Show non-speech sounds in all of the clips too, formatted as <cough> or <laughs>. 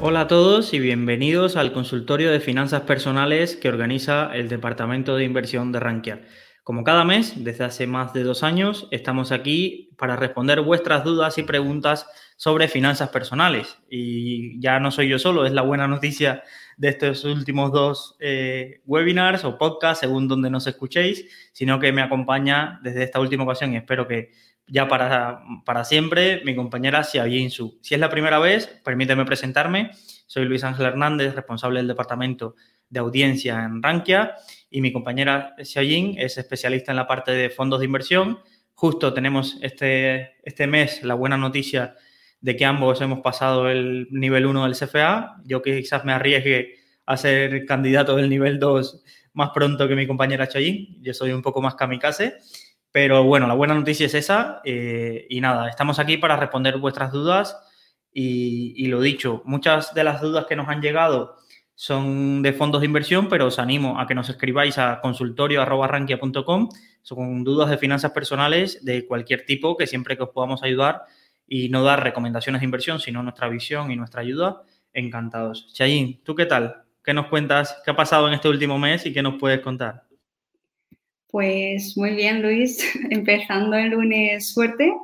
Hola a todos y bienvenidos al consultorio de finanzas personales que organiza el Departamento de Inversión de Rankia. Como cada mes, desde hace más de dos años, estamos aquí para responder vuestras dudas y preguntas sobre finanzas personales. Y ya no soy yo solo, es la buena noticia de estos últimos dos eh, webinars o podcasts, según donde nos escuchéis, sino que me acompaña desde esta última ocasión y espero que ya para, para siempre, mi compañera Xiaoyin Su. Si es la primera vez, permíteme presentarme. Soy Luis Ángel Hernández, responsable del Departamento de Audiencia en Rankia, y mi compañera Xiaoyin es especialista en la parte de fondos de inversión. Justo tenemos este, este mes la buena noticia de que ambos hemos pasado el nivel 1 del CFA. Yo quizás me arriesgue a ser candidato del nivel 2 más pronto que mi compañera Xiaoyin. Yo soy un poco más kamikaze. Pero bueno, la buena noticia es esa. Eh, y nada, estamos aquí para responder vuestras dudas. Y, lo dicho, muchas de las dudas que nos han llegado son de fondos de inversión, pero os animo a que nos escribáis a consultorio.rankia.com. Son dudas de finanzas personales de cualquier tipo, que siempre que os podamos ayudar y no dar recomendaciones de inversión, sino nuestra visión y nuestra ayuda, encantados. Chayin, ¿tú qué tal? ¿Qué nos cuentas? ¿Qué ha pasado en este último mes y qué nos puedes contar? Pues muy bien, Luis, <laughs> empezando el lunes fuerte,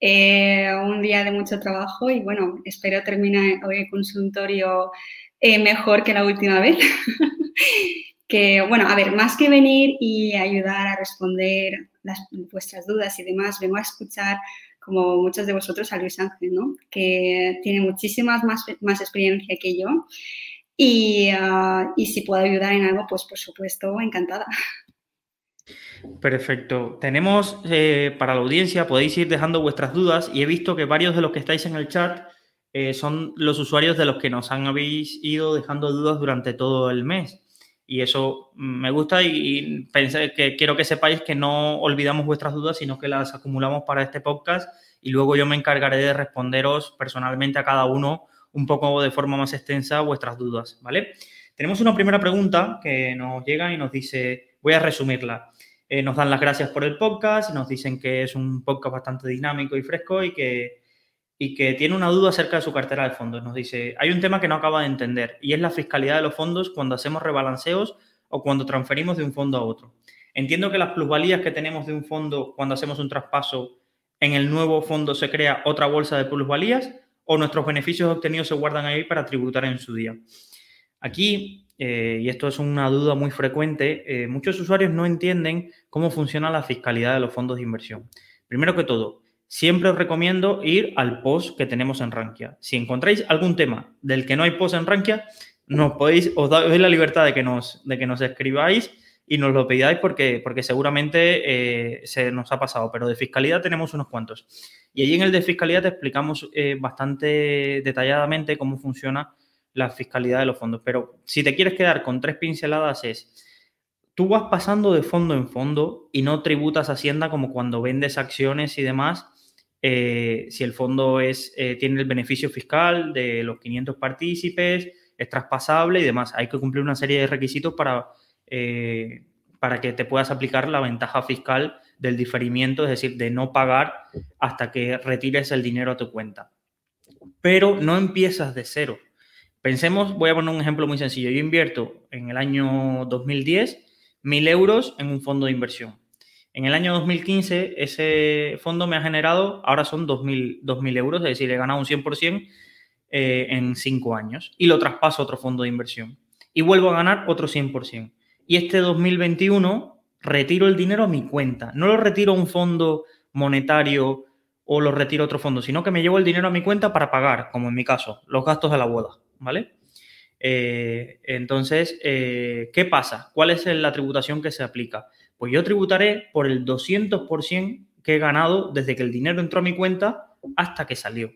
eh, un día de mucho trabajo y bueno, espero terminar hoy el consultorio eh, mejor que la última vez. <laughs> que bueno, a ver, más que venir y ayudar a responder las, vuestras dudas y demás, vengo a escuchar como muchos de vosotros a Luis Ángel, ¿no? Que tiene muchísimas más, más experiencia que yo. Y, ah, y si puedo ayudar en algo, pues por supuesto, encantada. <laughs> Perfecto. Tenemos eh, para la audiencia, podéis ir dejando vuestras dudas y he visto que varios de los que estáis en el chat eh, son los usuarios de los que nos han habéis ido dejando dudas durante todo el mes. Y eso me gusta y, pensé que quiero que sepáis que no olvidamos vuestras dudas, sino que las acumulamos para este podcast y luego yo me encargaré de responderos personalmente a cada uno un poco de forma más extensa vuestras dudas, ¿vale? Tenemos una primera pregunta que nos llega y nos dice, voy a resumirla. Eh, nos dan las gracias por el podcast, nos dicen que es un podcast bastante dinámico y fresco y que, y que tiene una duda acerca de su cartera de fondos. Nos dice, hay un tema que no acaba de entender y es la fiscalidad de los fondos cuando hacemos rebalanceos o cuando transferimos de un fondo a otro. Entiendo que las plusvalías que tenemos de un fondo cuando hacemos un traspaso en el nuevo fondo se crea otra bolsa de plusvalías o nuestros beneficios obtenidos se guardan ahí para tributar en su día. Aquí eh, y esto es una duda muy frecuente, eh, muchos usuarios no entienden cómo funciona la fiscalidad de los fondos de inversión. Primero que todo, siempre os recomiendo ir al post que tenemos en Rankia. Si encontráis algún tema del que no hay post en Rankia, nos podéis, os doy la libertad de que nos, de que nos escribáis y nos lo pidáis porque, porque seguramente eh, se nos ha pasado. Pero de fiscalidad tenemos unos cuantos. Y allí en el de fiscalidad te explicamos bastante detalladamente cómo funciona la fiscalidad de los fondos. Pero si te quieres quedar con tres pinceladas es, tú vas pasando de fondo en fondo y no tributas Hacienda como cuando vendes acciones y demás. Eh, si el fondo es, eh, tiene el beneficio fiscal de los 500 partícipes, es traspasable y demás. Hay que cumplir una serie de requisitos para, eh, para que te puedas aplicar la ventaja fiscal del diferimiento, es decir, de no pagar hasta que retires el dinero a tu cuenta. Pero no empiezas de cero. Pensemos, voy a poner un ejemplo muy sencillo. Yo invierto en el año 2010 mil euros en un fondo de inversión. En el año 2015 ese fondo me ha generado, ahora son 2.000 euros, es decir, he ganado un 100% eh, en cinco años y lo traspaso a otro fondo de inversión y vuelvo a ganar otro 100%. Y este 2021 retiro el dinero a mi cuenta, no lo retiro a un fondo monetario o lo retiro a otro fondo, sino que me llevo el dinero a mi cuenta para pagar, como en mi caso, los gastos de la boda. ¿Vale? Eh, entonces, eh, ¿qué pasa? ¿Cuál es la tributación que se aplica? Pues yo tributaré por el 200% que he ganado desde que el dinero entró a mi cuenta hasta que salió,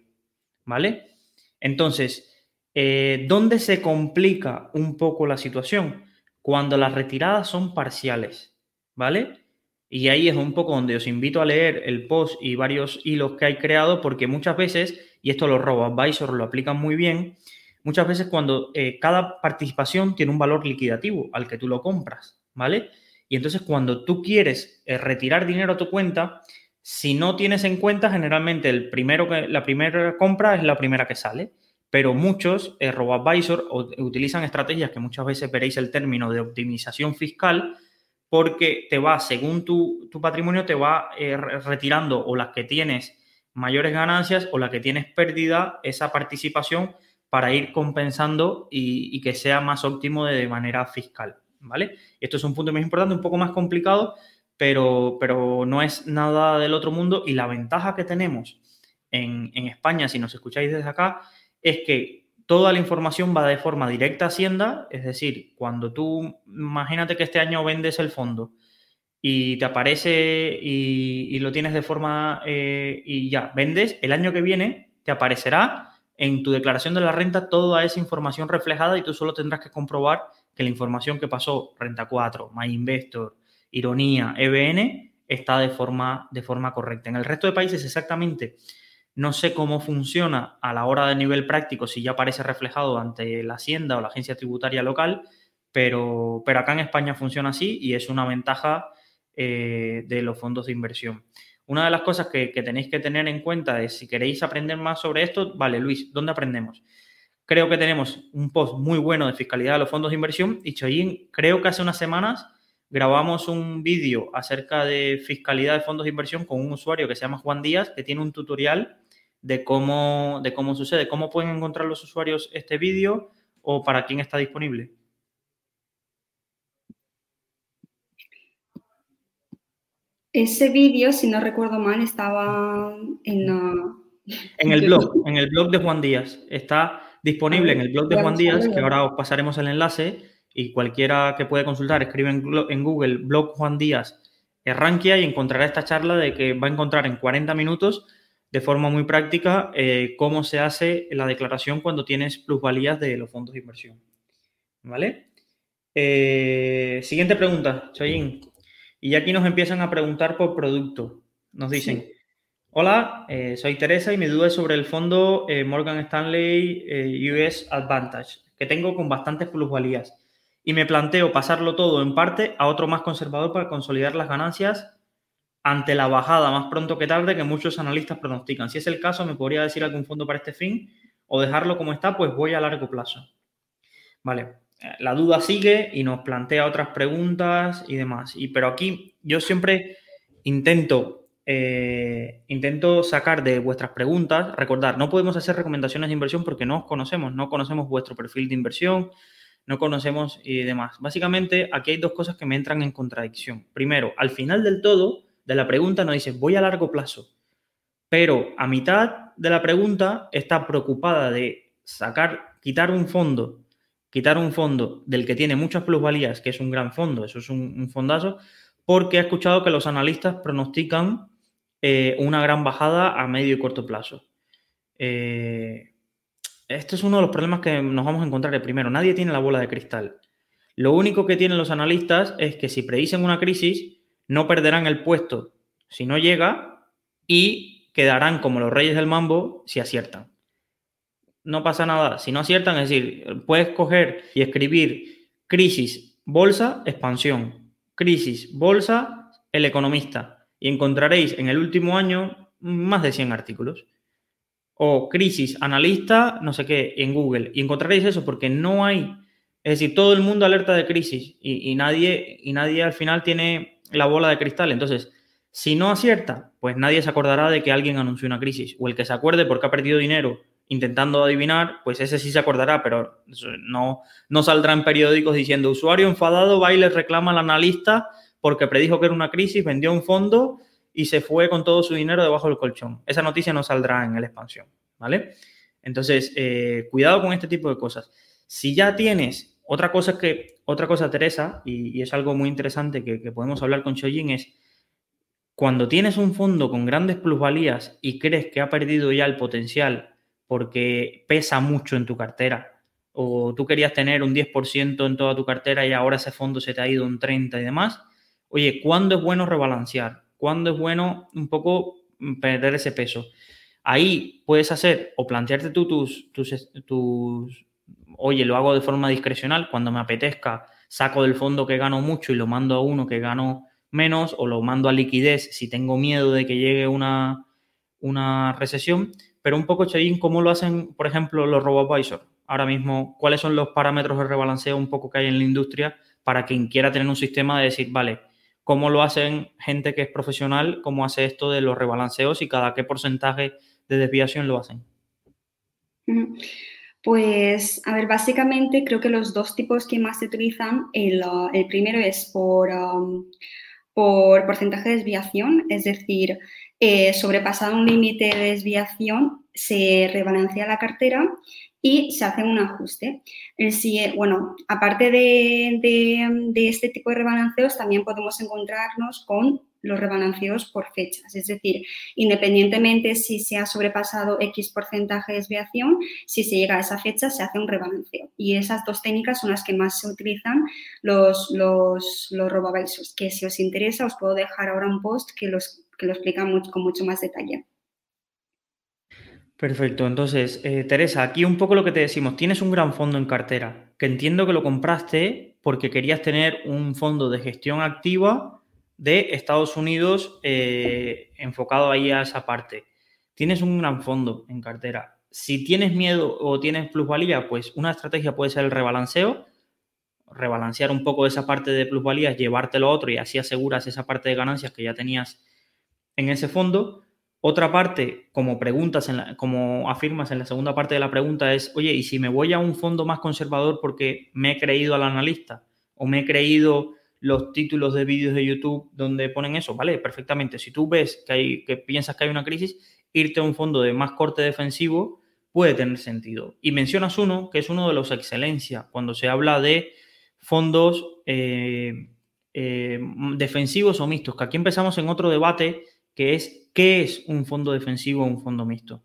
¿vale? Entonces, Eh, ¿Dónde se complica un poco la situación? Cuando las retiradas son parciales, ¿vale? Y ahí es un poco donde os invito a leer el post y varios hilos que hay creado, porque muchas veces, y esto los robo-advisors lo aplican muy bien, muchas veces cuando eh, cada participación tiene un valor liquidativo al que tú lo compras, ¿vale? Y entonces cuando tú quieres eh, retirar dinero a tu cuenta, si no tienes en cuenta, generalmente el primero que, la primera compra es la primera que sale pero muchos eh, robo-advisor utilizan estrategias que muchas veces veréis el término de optimización fiscal porque te va, según tu, patrimonio, te va eh, retirando o las que tienes mayores ganancias o las que tienes pérdida, esa participación para ir compensando y, que sea más óptimo de, manera fiscal, ¿vale? Esto es un punto muy importante, un poco más complicado, pero, pero no es nada del otro mundo y la ventaja que tenemos en, España, si nos escucháis desde acá, es que toda la información va de forma directa a Hacienda, es decir, cuando tú, imagínate que este año vendes el fondo y te aparece y, lo tienes de forma eh, y ya, vendes, el año que viene te aparecerá en tu declaración de la renta toda esa información reflejada y tú solo tendrás que comprobar que la información que pasó Renta 4, MyInvestor, Ironía, EBN, está de forma, de forma correcta. En el resto de países exactamente no sé cómo funciona a la hora de nivel práctico, si ya aparece reflejado ante la Hacienda o la agencia tributaria local, pero, pero acá en España funciona así y es una ventaja eh, de los fondos de inversión. Una de las cosas que, tenéis que tener en cuenta es si queréis aprender más sobre esto, vale, Luis, ¿dónde aprendemos? Creo que tenemos un post muy bueno de fiscalidad de los fondos de inversión y Choyin, creo que hace unas semanas grabamos un vídeo acerca de fiscalidad de fondos de inversión con un usuario que se llama Juan Díaz, que tiene un tutorial de cómo, de cómo sucede. ¿Cómo pueden encontrar los usuarios este vídeo o para quién está disponible? Ese vídeo, si no recuerdo mal, estaba en... En el blog, <laughs> en el blog de Juan Díaz. Está disponible en el blog de Juan Díaz, que ahora os pasaremos el enlace y cualquiera que puede consultar, escribe en, Google blog Juan Díaz Erranquia y encontrará esta charla de que va a encontrar en 40 minutos de forma muy práctica eh, cómo se hace la declaración cuando tienes plusvalías de los fondos de inversión. ¿Vale? Eh, siguiente pregunta, Choyin. Y aquí nos empiezan a preguntar por producto. Nos dicen, hola, eh, soy Teresa y mi duda es sobre el fondo Morgan Stanley US Advantage, que tengo con bastantes plusvalías. Y me planteo pasarlo todo en parte a otro más conservador para consolidar las ganancias ante la bajada más pronto que tarde que muchos analistas pronostican. Si es el caso, me podría decir algún fondo para este fin o dejarlo como está, pues voy a largo plazo. Vale, eh, la duda sigue y nos plantea otras preguntas y demás. Y, pero aquí yo siempre intento, eh, intento sacar de vuestras preguntas, recordar, no podemos hacer recomendaciones de inversión porque no os conocemos, no conocemos vuestro perfil de inversión, no conocemos y demás. Básicamente, aquí hay dos cosas que me entran en contradicción. Primero, al final del todo, de la pregunta nos dice, voy a largo plazo. Pero a mitad de la pregunta está preocupada de sacar, quitar un fondo, quitar un fondo del que tiene muchas plusvalías, que es un gran fondo, eso es un, fondazo, porque ha escuchado que los analistas pronostican eh, una gran bajada a medio y corto plazo. Eh, este es uno de los problemas que nos vamos a encontrar. El primero, nadie tiene la bola de cristal. Lo único que tienen los analistas es que si predicen una crisis, no perderán el puesto si no llega y quedarán como los reyes del mambo si aciertan. No pasa nada. Si no aciertan, es decir, puedes coger y escribir crisis, bolsa, expansión. Crisis, bolsa, el economista. Y encontraréis en el último año más de 100 artículos. O crisis, analista, no sé qué, en Google. Y encontraréis eso porque no hay, es decir, todo el mundo alerta de crisis y, nadie, y nadie al final tiene la bola de cristal. Entonces, si no acierta, pues nadie se acordará de que alguien anunció una crisis. O el que se acuerde porque ha perdido dinero intentando adivinar, pues ese sí se acordará, pero no, no saldrá en periódicos diciendo usuario enfadado va y le reclama al analista porque predijo que era una crisis, vendió un fondo y se fue con todo su dinero debajo del colchón. Esa noticia no saldrá en la expansión, ¿vale? Entonces, eh, cuidado con este tipo de cosas. Si ya tienes otra cosa que, otra cosa, Teresa, y, es algo muy interesante que, podemos hablar con Shoyin, es cuando tienes un fondo con grandes plusvalías y crees que ha perdido ya el potencial porque pesa mucho en tu cartera. O tú querías tener un 10% en toda tu cartera y ahora ese fondo se te ha ido un 30% y demás. Oye, ¿cuándo es bueno rebalancear? ¿Cuándo es bueno un poco perder ese peso? Ahí puedes hacer o plantearte tú tus, tus, tus, oye, lo hago de forma discrecional, cuando me apetezca, saco del fondo que gano mucho y lo mando a uno que gano menos, o lo mando a liquidez si tengo miedo de que llegue una, una recesión. Pero un poco, Chayín, ¿cómo lo hacen, por ejemplo, los robo-advisors? Ahora mismo, ¿cuáles son los parámetros de rebalanceo un poco que hay en la industria para quien quiera tener un sistema de decir, vale, ¿cómo lo hacen gente que es profesional? ¿Cómo hace esto de los rebalanceos y cada qué porcentaje de desviación lo hacen? Pues, a ver, básicamente creo que los dos tipos que más se utilizan, el, uh, primero es por, por porcentaje de desviación, es decir, eh, sobrepasado un límite de desviación, se rebalancea la cartera y se hace un ajuste. bueno, aparte de, de, este tipo de rebalanceos, también podemos encontrarnos con los rebalanceos por fechas. Es decir, independientemente si se ha sobrepasado X porcentaje de desviación, si se llega a esa fecha se hace un rebalanceo. Y esas dos técnicas son las que más se utilizan los, los, los que si os interesa os puedo dejar ahora un post que, los, que lo explica con mucho más detalle. Perfecto. Entonces, eh, Teresa, aquí un poco lo que te decimos, tienes un gran fondo en cartera, que entiendo que lo compraste porque querías tener un fondo de gestión activa de Estados Unidos eh, enfocado ahí a esa parte. Tienes un gran fondo en cartera. Si tienes miedo o tienes plusvalía, pues una estrategia puede ser el rebalanceo, rebalancear un poco esa parte de plusvalías, llevártelo a otro y así aseguras esa parte de ganancias que ya tenías en ese fondo. Otra parte, como preguntas, en como afirmas en la segunda parte de la pregunta, es, oye, ¿y si me voy a un fondo más conservador porque me he creído al analista o me he creído los títulos de vídeos de YouTube donde ponen eso, ¿vale? Perfectamente. Si tú ves que, hay, que piensas que hay una crisis, irte a un fondo de más corte defensivo puede tener sentido. Y mencionas uno que es uno de los excelencia cuando se habla de fondos eh, eh, defensivos o mixtos, que aquí empezamos en otro debate que es qué es un fondo defensivo o un fondo mixto.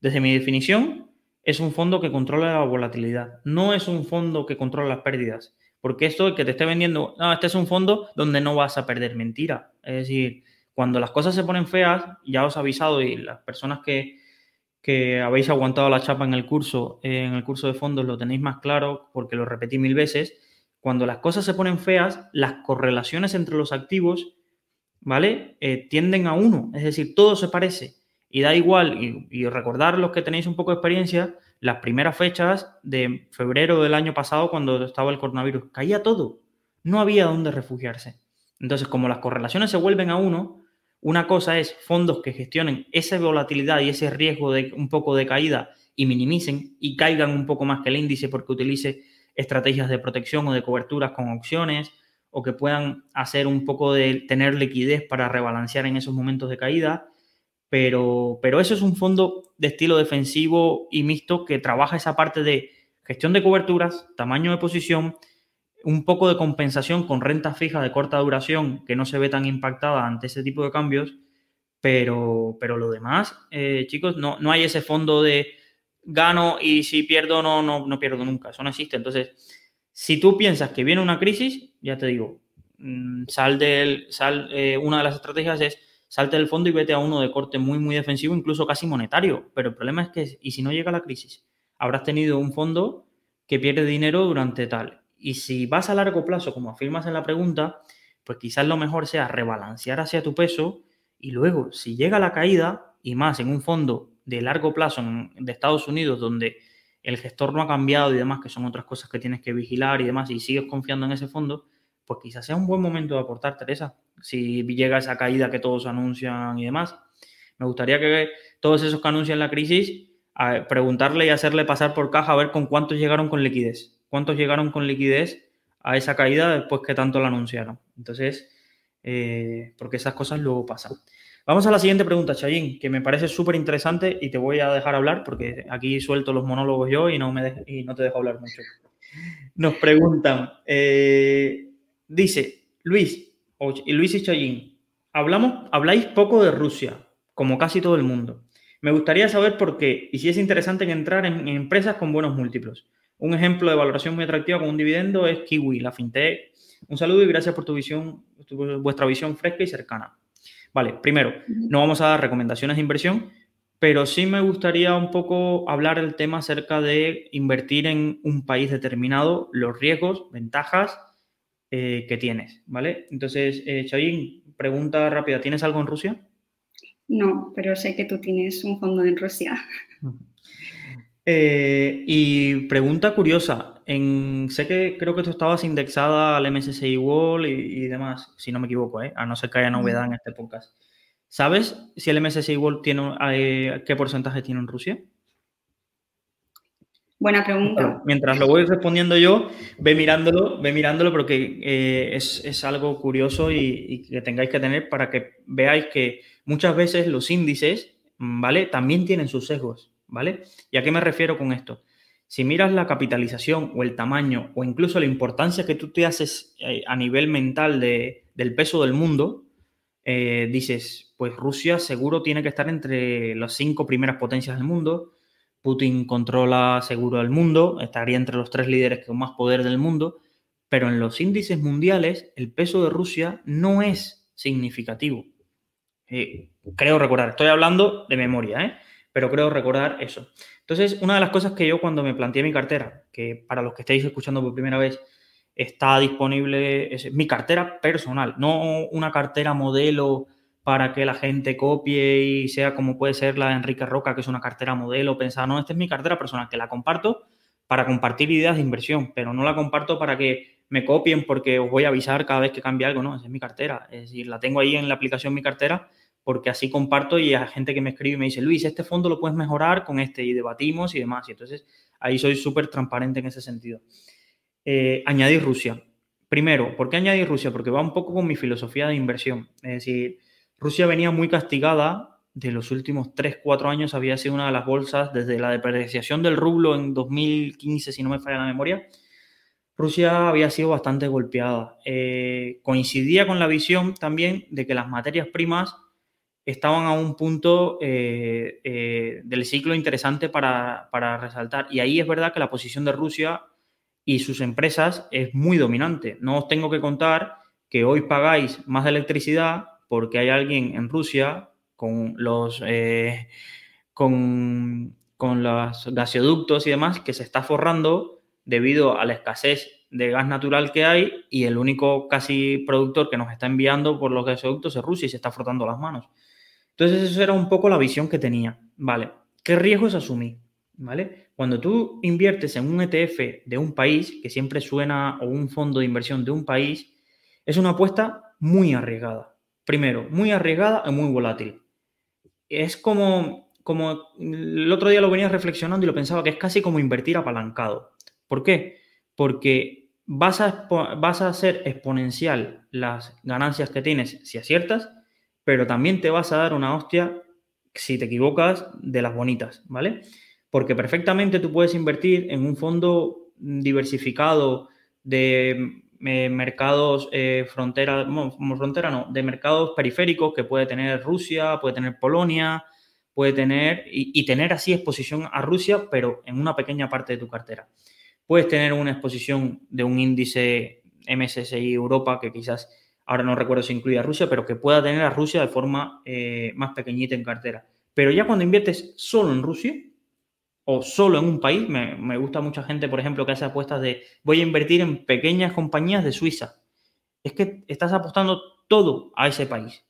Desde mi definición, es un fondo que controla la volatilidad, no es un fondo que controla las pérdidas. Porque esto que te esté vendiendo, no, este es un fondo donde no vas a perder mentira. Es decir, cuando las cosas se ponen feas, ya os he avisado y las personas que, que habéis aguantado la chapa en el curso, en el curso de fondos lo tenéis más claro porque lo repetí mil veces. Cuando las cosas se ponen feas, las correlaciones entre los activos, ¿vale? Eh, tienden a uno. Es decir, todo se parece. Y da igual, y, y recordar los que tenéis un poco de experiencia, las primeras fechas de febrero del año pasado, cuando estaba el coronavirus, caía todo. No había dónde refugiarse. Entonces, como las correlaciones se vuelven a uno, una cosa es fondos que gestionen esa volatilidad y ese riesgo de un poco de caída y minimicen y caigan un poco más que el índice porque utilice estrategias de protección o de coberturas con opciones o que puedan hacer un poco de tener liquidez para rebalancear en esos momentos de caída pero, pero eso es un fondo de estilo defensivo y mixto que trabaja esa parte de gestión de coberturas, tamaño de posición, un poco de compensación con renta fija de corta duración que no se ve tan impactada ante ese tipo de cambios, pero, pero lo demás, eh, chicos, no, no hay ese fondo de gano y si pierdo no, no, no pierdo nunca, eso no existe. Entonces, si tú piensas que viene una crisis, ya te digo, mm, sal del, sal, eh, una de las estrategias es salte del fondo y vete a uno de corte muy, muy defensivo, incluso casi monetario. Pero el problema es que, ¿y si no llega la crisis? Habrás tenido un fondo que pierde dinero durante tal. Y si vas a largo plazo, como afirmas en la pregunta, pues quizás lo mejor sea rebalancear hacia tu peso y luego, si llega la caída, y más en un fondo de largo plazo de Estados Unidos, donde el gestor no ha cambiado y demás, que son otras cosas que tienes que vigilar y demás, y sigues confiando en ese fondo, pues quizás sea un buen momento de aportar, Teresa si llega esa caída que todos anuncian y demás. Me gustaría que todos esos que anuncian la crisis, preguntarle y hacerle pasar por caja a ver con cuántos llegaron con liquidez. ¿Cuántos llegaron con liquidez a esa caída después que tanto la anunciaron? Entonces, eh, porque esas cosas luego pasan. Vamos a la siguiente pregunta, Chayín, que me parece súper interesante y te voy a dejar hablar porque aquí suelto los monólogos yo y no, me y no te dejo hablar mucho. Nos preguntan, eh, dice, Luis, y Luis y Chayín, hablamos, habláis poco de Rusia, como casi todo el mundo. Me gustaría saber por qué y si es interesante en entrar en, empresas con buenos múltiplos. Un ejemplo de valoración muy atractiva con un dividendo es Kiwi, la fintech. Un saludo y gracias por tu visión, vuestra visión fresca y cercana. Vale, primero, no vamos a dar recomendaciones de inversión, pero sí me gustaría un poco hablar el tema acerca de invertir en un país determinado, los riesgos, ventajas eh, que tienes, ¿vale? Entonces, eh, pregunta rápida, ¿tienes algo en Rusia? No, pero sé que tú tienes un fondo en Rusia. <laughs> Eh, y pregunta curiosa, en, sé que creo que tú estabas indexada al MSCI World y, demás, si no me equivoco, ¿eh? a no ser que haya novedad en este podcast. ¿Sabes si el MSCI World tiene, eh, qué porcentaje tiene en Rusia? Buena pregunta. mientras lo voy respondiendo yo, ve mirándolo, ve mirándolo porque eh, es, algo curioso y, que tengáis que tener para que veáis que muchas veces los índices, ¿vale? También tienen sus sesgos. ¿vale? ¿Y a qué me refiero con esto? Si miras la capitalización o el tamaño o incluso la importancia que tú te haces eh, a nivel mental del peso del mundo, eh, dices, pues Rusia seguro tiene que estar entre las cinco primeras potencias del mundo, Putin controla seguro el mundo, estaría entre los tres líderes con más poder del mundo, pero en los índices mundiales el peso de Rusia no es significativo. Eh, creo recordar, estoy hablando de memoria, ¿eh? pero creo recordar eso. Entonces, una de las cosas que yo cuando me planteé mi cartera, que para los que estéis escuchando por primera vez, está disponible, es mi cartera personal, no una cartera modelo para que la gente copie y sea como puede ser la de Enrique Roca, que es una cartera modelo, pensar, no, esta es mi cartera personal, que la comparto para compartir ideas de inversión, pero no la comparto para que me copien porque os voy a avisar cada vez que cambie algo, no, esa es mi cartera, es decir, la tengo ahí en la aplicación mi cartera porque así comparto y hay gente que me escribe y me dice, Luis, este fondo lo puedes mejorar con este y debatimos y demás. Y entonces ahí soy súper transparente en ese sentido. Eh, añadir Rusia. Primero, ¿por qué añadir Rusia? Porque va un poco con mi filosofía de inversión. Es decir, Rusia venía muy castigada de los últimos 3, 4 años, había sido una de las bolsas desde la depreciación del rublo en 2015, si no me falla la memoria. Rusia había sido bastante golpeada. Eh, coincidía con la visión también de que las materias primas estaban a un punto eh, eh, del ciclo interesante para, resaltar. Y ahí es verdad que la posición de Rusia y sus empresas es muy dominante. No os tengo que contar que hoy pagáis más de electricidad porque hay alguien en Rusia con los, eh, con, con los gasoductos y demás que se está forrando debido a la escasez de gas natural que hay y el único casi productor que nos está enviando por los gasoductos es Rusia y se está frotando las manos. Entonces, eso era un poco la visión que tenía. Vale, ¿qué riesgos asumí? ¿Vale? Cuando tú inviertes en un ETF de un país, que siempre suena, o un fondo de inversión de un país, es una apuesta muy arriesgada. Primero, muy arriesgada y muy volátil. Es como, como el otro día lo venía reflexionando y lo pensaba que es casi como invertir apalancado. ¿Por qué? Porque vas a, vas a hacer exponencial las ganancias que tienes si aciertas pero también te vas a dar una hostia si te equivocas de las bonitas, ¿vale? Porque perfectamente tú puedes invertir en un fondo diversificado de eh, mercados eh, frontera, como frontera no, de mercados periféricos que puede tener Rusia, puede tener Polonia, puede tener y, y, tener así exposición a Rusia, pero en una pequeña parte de tu cartera. Puedes tener una exposición de un índice MSCI Europa que quizás ahora no recuerdo si incluye a Rusia, pero que pueda tener a Rusia de forma eh, más pequeñita en cartera. Pero ya cuando inviertes solo en Rusia o solo en un país, me, gusta mucha gente, por ejemplo, que hace apuestas de voy a invertir en pequeñas compañías de Suiza. Es que estás apostando todo a ese país.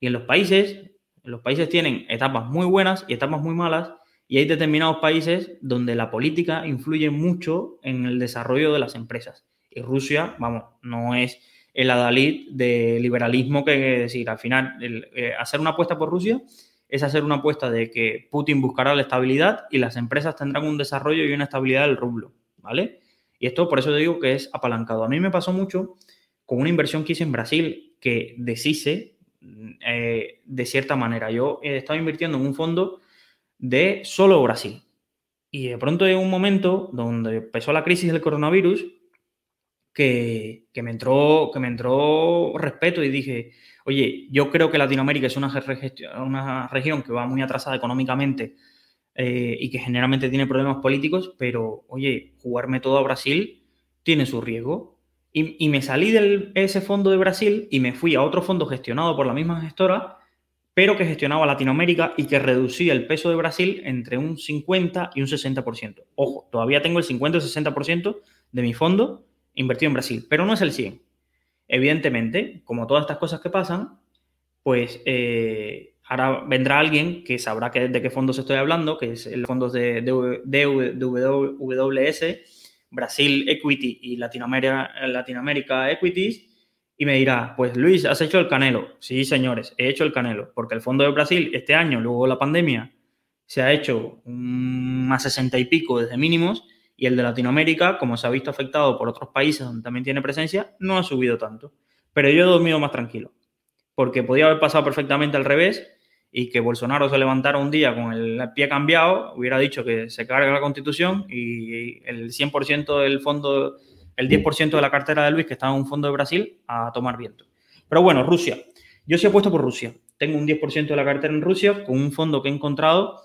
Y en los países, los países tienen etapas muy buenas y etapas muy malas, y hay determinados países donde la política influye mucho en el desarrollo de las empresas. Y Rusia, vamos, no es el adalid de liberalismo que decir, al final, eh, hacer una apuesta por Rusia es hacer una apuesta de que Putin buscará la estabilidad y las empresas tendrán un desarrollo y una estabilidad del rublo, ¿vale? Y esto por eso digo que es apalancado. A mí me pasó mucho con una inversión que hice en Brasil que deshice eh, de cierta manera. Yo estaba invirtiendo en un fondo de solo Brasil. Y de pronto en un momento donde empezó la crisis del coronavirus, que, me entró, que me entró respeto y dije, oye, yo creo que Latinoamérica es una, una región que va muy atrasada económicamente eh, y que generalmente tiene problemas políticos, pero oye, jugarme todo a Brasil tiene su riesgo. Y, me salí de ese fondo de Brasil y me fui a otro fondo gestionado por la misma gestora, pero que gestionaba Latinoamérica y que reducía el peso de Brasil entre un 50 y un 60%. Ojo, todavía tengo el 50 o 60% de mi fondo invertido en Brasil, pero no es el 100. Evidentemente, como todas estas cosas que pasan, pues eh, ahora vendrá alguien que sabrá de qué fondos estoy hablando, que es el fondo de, WS, Brasil Equity y Latinoamérica, Latinoamérica Equities, y me dirá, pues Luis, ¿has hecho el canelo? Sí, señores, he hecho el canelo, porque el fondo de Brasil este año, luego la pandemia, se ha hecho más 60 y pico desde mínimos, y el de Latinoamérica, como se ha visto afectado por otros países donde también tiene presencia, no ha subido tanto. Pero yo he dormido más tranquilo, porque podía haber pasado perfectamente al revés y que Bolsonaro se levantara un día con el pie cambiado, hubiera dicho que se carga la constitución y el 100% del fondo, el 10% de la cartera de Luis que está en un fondo de Brasil a tomar viento. Pero bueno, Rusia. Yo sí he puesto por Rusia. Tengo un 10% de la cartera en Rusia con un fondo que he encontrado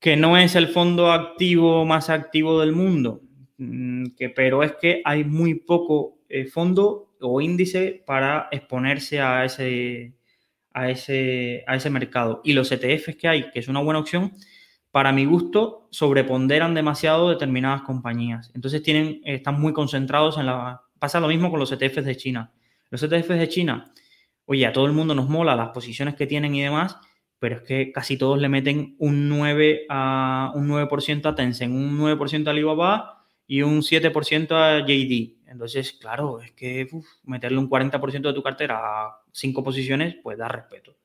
que no es el fondo activo más activo del mundo, mm, que, pero es que hay muy poco eh, fondo o índice para exponerse a ese, a, ese, a ese mercado. Y los ETFs que hay, que es una buena opción, para mi gusto, sobreponderan demasiado determinadas compañías. Entonces tienen, están muy concentrados en la... Pasa lo mismo con los ETFs de China. Los ETFs de China, oye, a todo el mundo nos mola las posiciones que tienen y demás, pero es que casi todos le meten un 9 a un 9% a Tencent, un 9% a Alibaba y un 7% a JD. Entonces, claro, es que meterle un 40% de tu cartera a cinco posiciones, pues da respeto.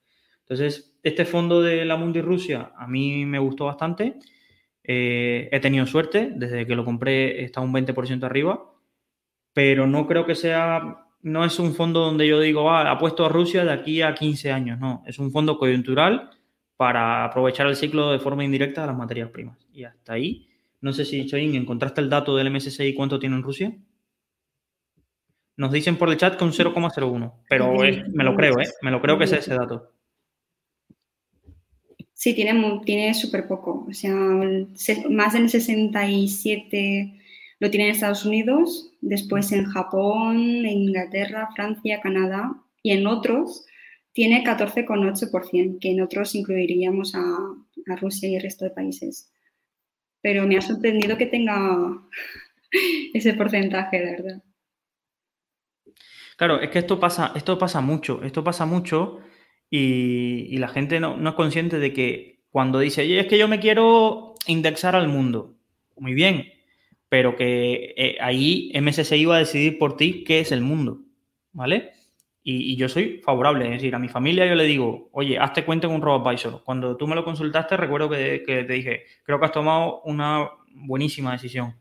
Entonces, este fondo de la Mundi Rusia a mí me gustó bastante. Eh, he tenido suerte, desde que lo compré está un 20% arriba, pero no creo que sea no es un fondo donde yo digo, ah, apuesto a Rusia de aquí a 15 años, no, es un fondo coyuntural para aprovechar el ciclo de forma indirecta de las materias primas. Y hasta ahí, no sé si, Choyin, ¿encontraste el dato del MSCI cuánto tiene en Rusia? Nos dicen por el chat con 0,01, pero me lo creo, ¿eh? Me lo creo que es ese dato. Sí, tiene, tiene súper poco, o sea, más del 67 lo tiene en Estados Unidos, después en Japón, en Inglaterra, Francia, Canadá y en otros tiene 14,8%, que en otros incluiríamos a, Rusia y el resto de países. Pero me ha sorprendido que tenga <laughs> ese porcentaje, de verdad. Claro, es que esto pasa, esto pasa mucho, esto pasa mucho y, la gente no, no, es consciente de que cuando dice, es que yo me quiero indexar al mundo, muy bien, pero que eh, ahí MSCI iba a decidir por ti qué es el mundo, ¿vale? Y, yo soy favorable, es decir, a mi familia yo le digo, oye, hazte cuenta con un RoboAdvisor. Cuando tú me lo consultaste, recuerdo que, te dije, creo que has tomado una buenísima decisión,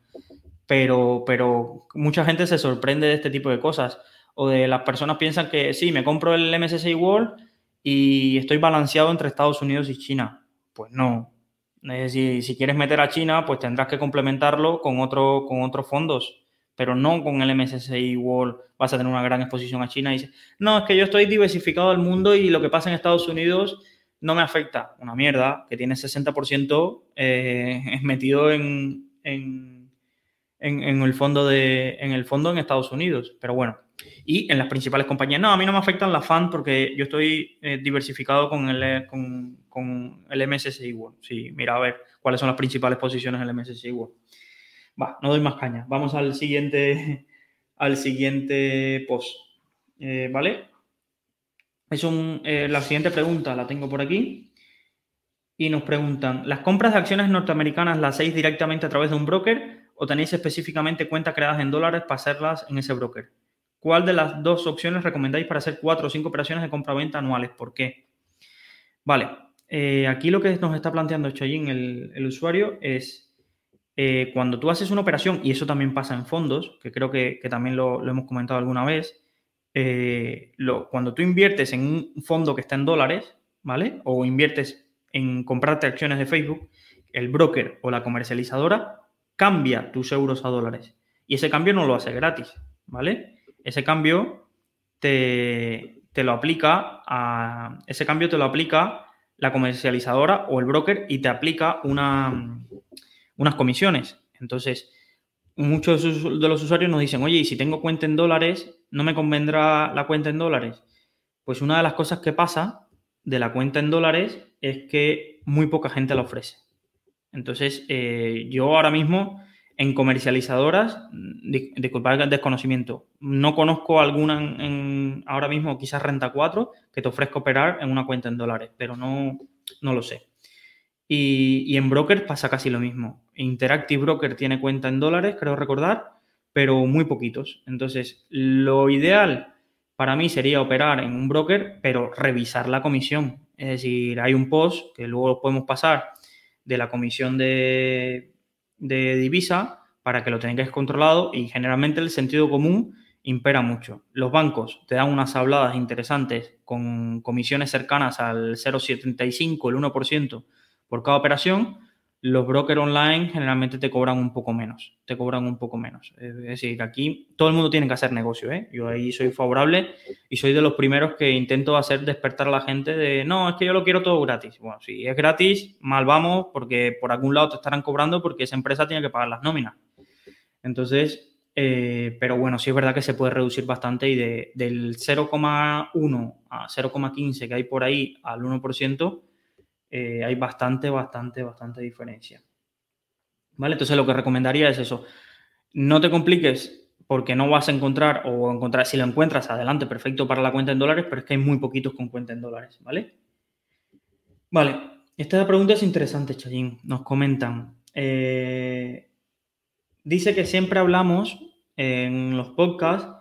pero, pero mucha gente se sorprende de este tipo de cosas, o de las personas piensan que sí, me compro el MSCI World y estoy balanceado entre Estados Unidos y China. Pues no, si quieres meter a China, pues tendrás que complementarlo con, otro, con otros fondos, pero no con el MSCI World vas a tener una gran exposición a China y dices, no, es que yo estoy diversificado al mundo y lo que pasa en Estados Unidos no me afecta. Una mierda, que tiene 60% eh, <laughs> metido en, en, en, el fondo de, en el fondo en Estados Unidos. Pero bueno, y en las principales compañías. No, a mí no me afectan las FAN porque yo estoy eh, diversificado con el, con, con el MSCI World. Sí, mira, a ver cuáles son las principales posiciones en el MSCI World. Va, no doy más caña. Vamos al siguiente, <laughs> al siguiente post. Eh, ¿Vale? Es un, eh, la siguiente pregunta la tengo por aquí. Y nos preguntan, ¿las compras de acciones norteamericanas las hacéis directamente a través de un broker o tenéis específicamente cuentas creadas en dólares para hacerlas en ese broker? ¿Cuál de las dos opciones recomendáis para hacer cuatro o cinco operaciones de compra-venta anuales? ¿Por qué? Vale, eh, aquí lo que nos está planteando Choyin, el, el usuario, es eh, cuando tú haces una operación, y eso también pasa en fondos, que creo que, también lo, hemos comentado alguna vez, eh, cuando tú inviertes en un fondo que está en dólares, ¿vale? O inviertes en comprarte acciones de Facebook, el broker o la comercializadora cambia tus euros a dólares. Y ese cambio no lo hace gratis ¿vale? Ese cambio te, lo aplica a. Ese cambio te lo aplica la comercializadora o el broker y te aplica una, unas comisiones. Entonces, muchos de los usuarios nos dicen, oye, y si tengo cuenta en dólares, ¿no me convendrá la cuenta en dólares? Pues una de las cosas que pasa de la cuenta en dólares es que muy poca gente la ofrece. Entonces, eh, yo ahora mismo en comercializadoras, disculpad el desconocimiento, no conozco alguna en, ahora mismo, quizás Renta 4, que te ofrezca operar en una cuenta en dólares, pero no, no lo sé. Y, en broker pasa casi lo mismo. Interactive Broker tiene cuenta en dólares, creo recordar, pero muy poquitos. Entonces, lo ideal para mí sería operar en un broker, pero revisar la comisión. Es decir, hay un post que luego podemos pasar de la comisión de, de divisa para que lo tengáis controlado y generalmente el sentido común impera mucho. Los bancos te dan unas habladas interesantes con comisiones cercanas al 0,75, el 1% por cada operación, los brokers online generalmente te cobran un poco menos, te cobran un poco menos. Es decir, aquí todo el mundo tiene que hacer negocio, ¿eh? Yo ahí soy favorable y soy de los primeros que intento hacer despertar a la gente de, no, es que yo lo quiero todo gratis. Bueno, si es gratis, mal vamos porque por algún lado te estarán cobrando porque esa empresa tiene que pagar las nóminas. Entonces, eh, pero bueno, sí es verdad que se puede reducir bastante y de, del 0,1 a 0,15 que hay por ahí al 1%, eh, hay bastante, bastante, bastante diferencia. ¿Vale? Entonces lo que recomendaría es eso. No te compliques porque no vas a encontrar o encontrar, si lo encuentras, adelante, perfecto para la cuenta en dólares, pero es que hay muy poquitos con cuenta en dólares, ¿vale? Vale, esta pregunta es interesante, Chayín. Nos comentan. Eh, dice que siempre hablamos en los podcasts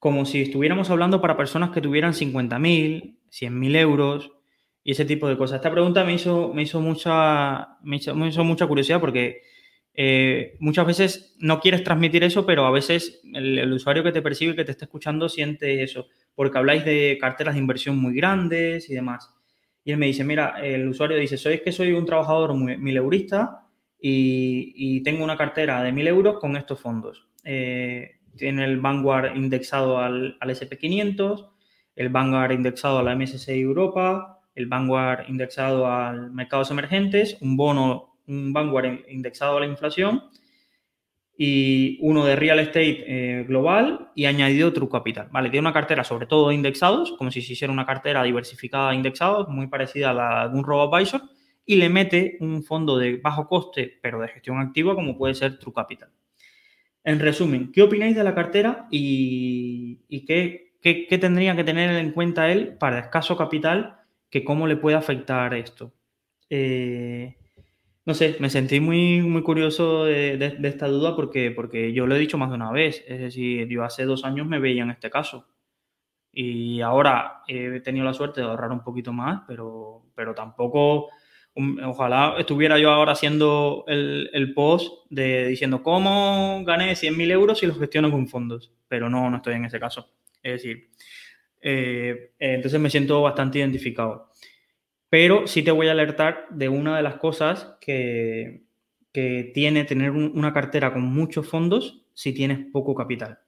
como si estuviéramos hablando para personas que tuvieran 50.000, 100.000 euros, y ese tipo de cosas. Esta pregunta me hizo, me hizo, mucha, me hizo, mucha curiosidad porque eh, muchas veces no quieres transmitir eso, pero a veces el, usuario que te percibe, que te está escuchando, siente eso, porque habláis de carteras de inversión muy grandes y demás. Y él me dice, mira, el usuario dice, soy que soy un trabajador mileurista y, y tengo una cartera de mil euros con estos fondos. Eh, tiene el Vanguard indexado al, al SP500, el Vanguard indexado a la MSCI Europa, el Vanguard indexado al mercados emergentes, un bono, un Vanguard indexado a la inflación y uno de real estate eh, global y añadido True Capital. Vale, tiene una cartera sobre todo indexados, como si se hiciera una cartera diversificada de indexados, muy parecida a la de un robo-advisor, y le mete un fondo de bajo coste, pero de gestión activa, como puede ser True Capital. En resumen, ¿qué opináis de la cartera y, qué tendría que tener en cuenta él para escaso capital que cómo le puede afectar esto. Eh, no sé, me sentí muy, muy curioso de, esta duda porque, porque yo lo he dicho más de una vez. Es decir, yo hace dos años me veía en este caso. Y ahora he tenido la suerte de ahorrar un poquito más, pero, pero tampoco, ojalá estuviera yo ahora haciendo el, post de diciendo cómo gané 100.000 euros y los gestiono con fondos. Pero no, no estoy en ese caso. Es decir, eh, entonces me siento bastante identificado. Pero sí te voy a alertar de una de las cosas que, tiene tener una cartera con muchos fondos si tienes poco capital.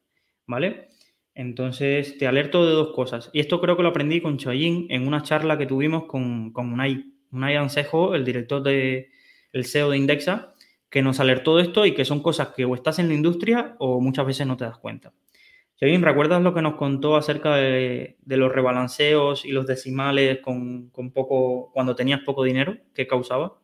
¿Vale? Entonces te alerto de dos cosas. Y esto creo que lo aprendí con Choyin en una charla que tuvimos con, con Unai, Unai Ansejo, el director de el CEO de Indexa, que nos alertó de esto y que son cosas que o estás en la industria o muchas veces no te das cuenta. Kevin, ¿recuerdas lo que nos contó acerca de, los rebalanceos y los decimales con, poco, cuando tenías poco dinero? ¿Qué causaba?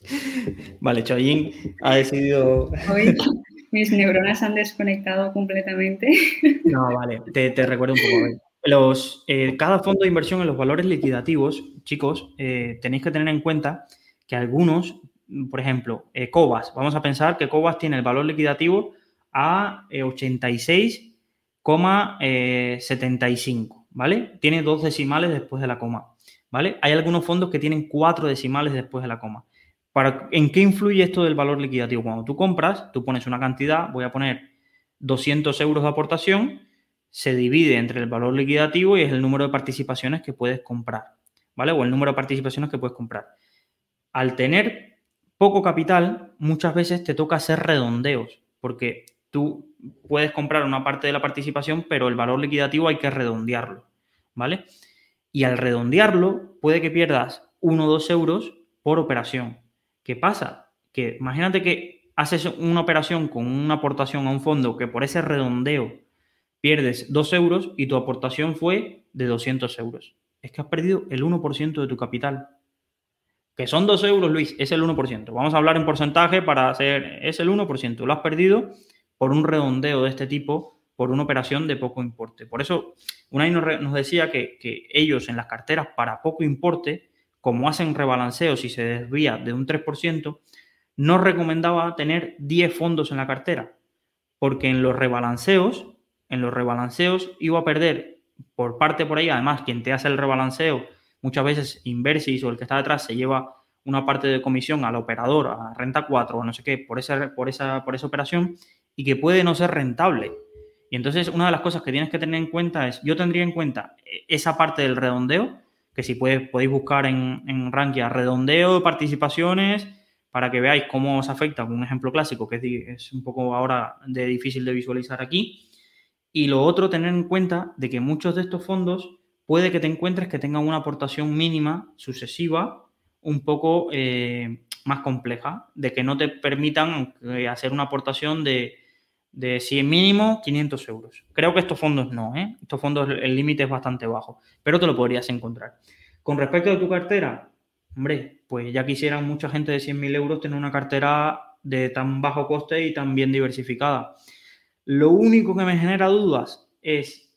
<laughs> Vale, Choyin ha decidido. Hoy <laughs> mis neuronas han desconectado completamente. <laughs> No, vale, te, recuerdo un poco. Los, eh, cada fondo de inversión en los valores liquidativos, chicos, eh, tenéis que tener en cuenta que algunos, por ejemplo, eh, Cobas, vamos a pensar que Cobas tiene el valor liquidativo a 86,75, eh, eh, ¿vale? Tiene dos decimales después de la coma, ¿vale? Hay algunos fondos que tienen cuatro decimales después de la coma. ¿Para, ¿En qué influye esto del valor liquidativo? Cuando tú compras, tú pones una cantidad, voy a poner 200 euros de aportación, se divide entre el valor liquidativo y es el número de participaciones que puedes comprar, ¿vale? O el número de participaciones que puedes comprar. Al tener poco capital, muchas veces te toca hacer redondeos porque tú puedes comprar una parte de la participación, pero el valor liquidativo hay que redondearlo, ¿vale? Y al redondearlo, puede que pierdas 1 o 2 euros por operación. ¿Qué pasa? Que imagínate que haces una operación con una aportación a un fondo que por ese redondeo pierdes 2 euros y tu aportación fue de 200 euros. Es que has perdido el 1% de tu capital. Que son 2 euros, Luis, es el 1%. Vamos a hablar en porcentaje para hacer, es el 1%. Lo has perdido por un redondeo de este tipo, por una operación de poco importe. Por eso, Unai nos, decía que, ellos en las carteras para poco importe, como hacen rebalanceos y se desvía de un 3%, no recomendaba tener 10 fondos en la cartera, porque en los rebalanceos, en los rebalanceos iba a perder por parte por ahí, además quien te hace el rebalanceo, muchas veces Inversis o el que está detrás se lleva una parte de comisión al operador, a renta 4 o no sé qué, por esa, por esa, por esa operación y que puede no ser rentable. Y entonces una de las cosas que tienes que tener en cuenta es, yo tendría en cuenta esa parte del redondeo, que si podéis buscar en, en Rankia, redondeo de participaciones, para que veáis cómo os afecta, un ejemplo clásico que es un poco ahora de difícil de visualizar aquí. Y lo otro, tener en cuenta de que muchos de estos fondos puede que te encuentres que tengan una aportación mínima sucesiva un poco eh, más compleja, de que no te permitan eh, hacer una aportación de, de si mínimo 500 euros. Creo que estos fondos no, ¿eh? estos fondos el límite es bastante bajo, pero te lo podrías encontrar. Con respecto a tu cartera, Hombre, pues ya quisieran mucha gente de 100.000 euros tener una cartera de tan bajo coste y tan bien diversificada. Lo único que me genera dudas es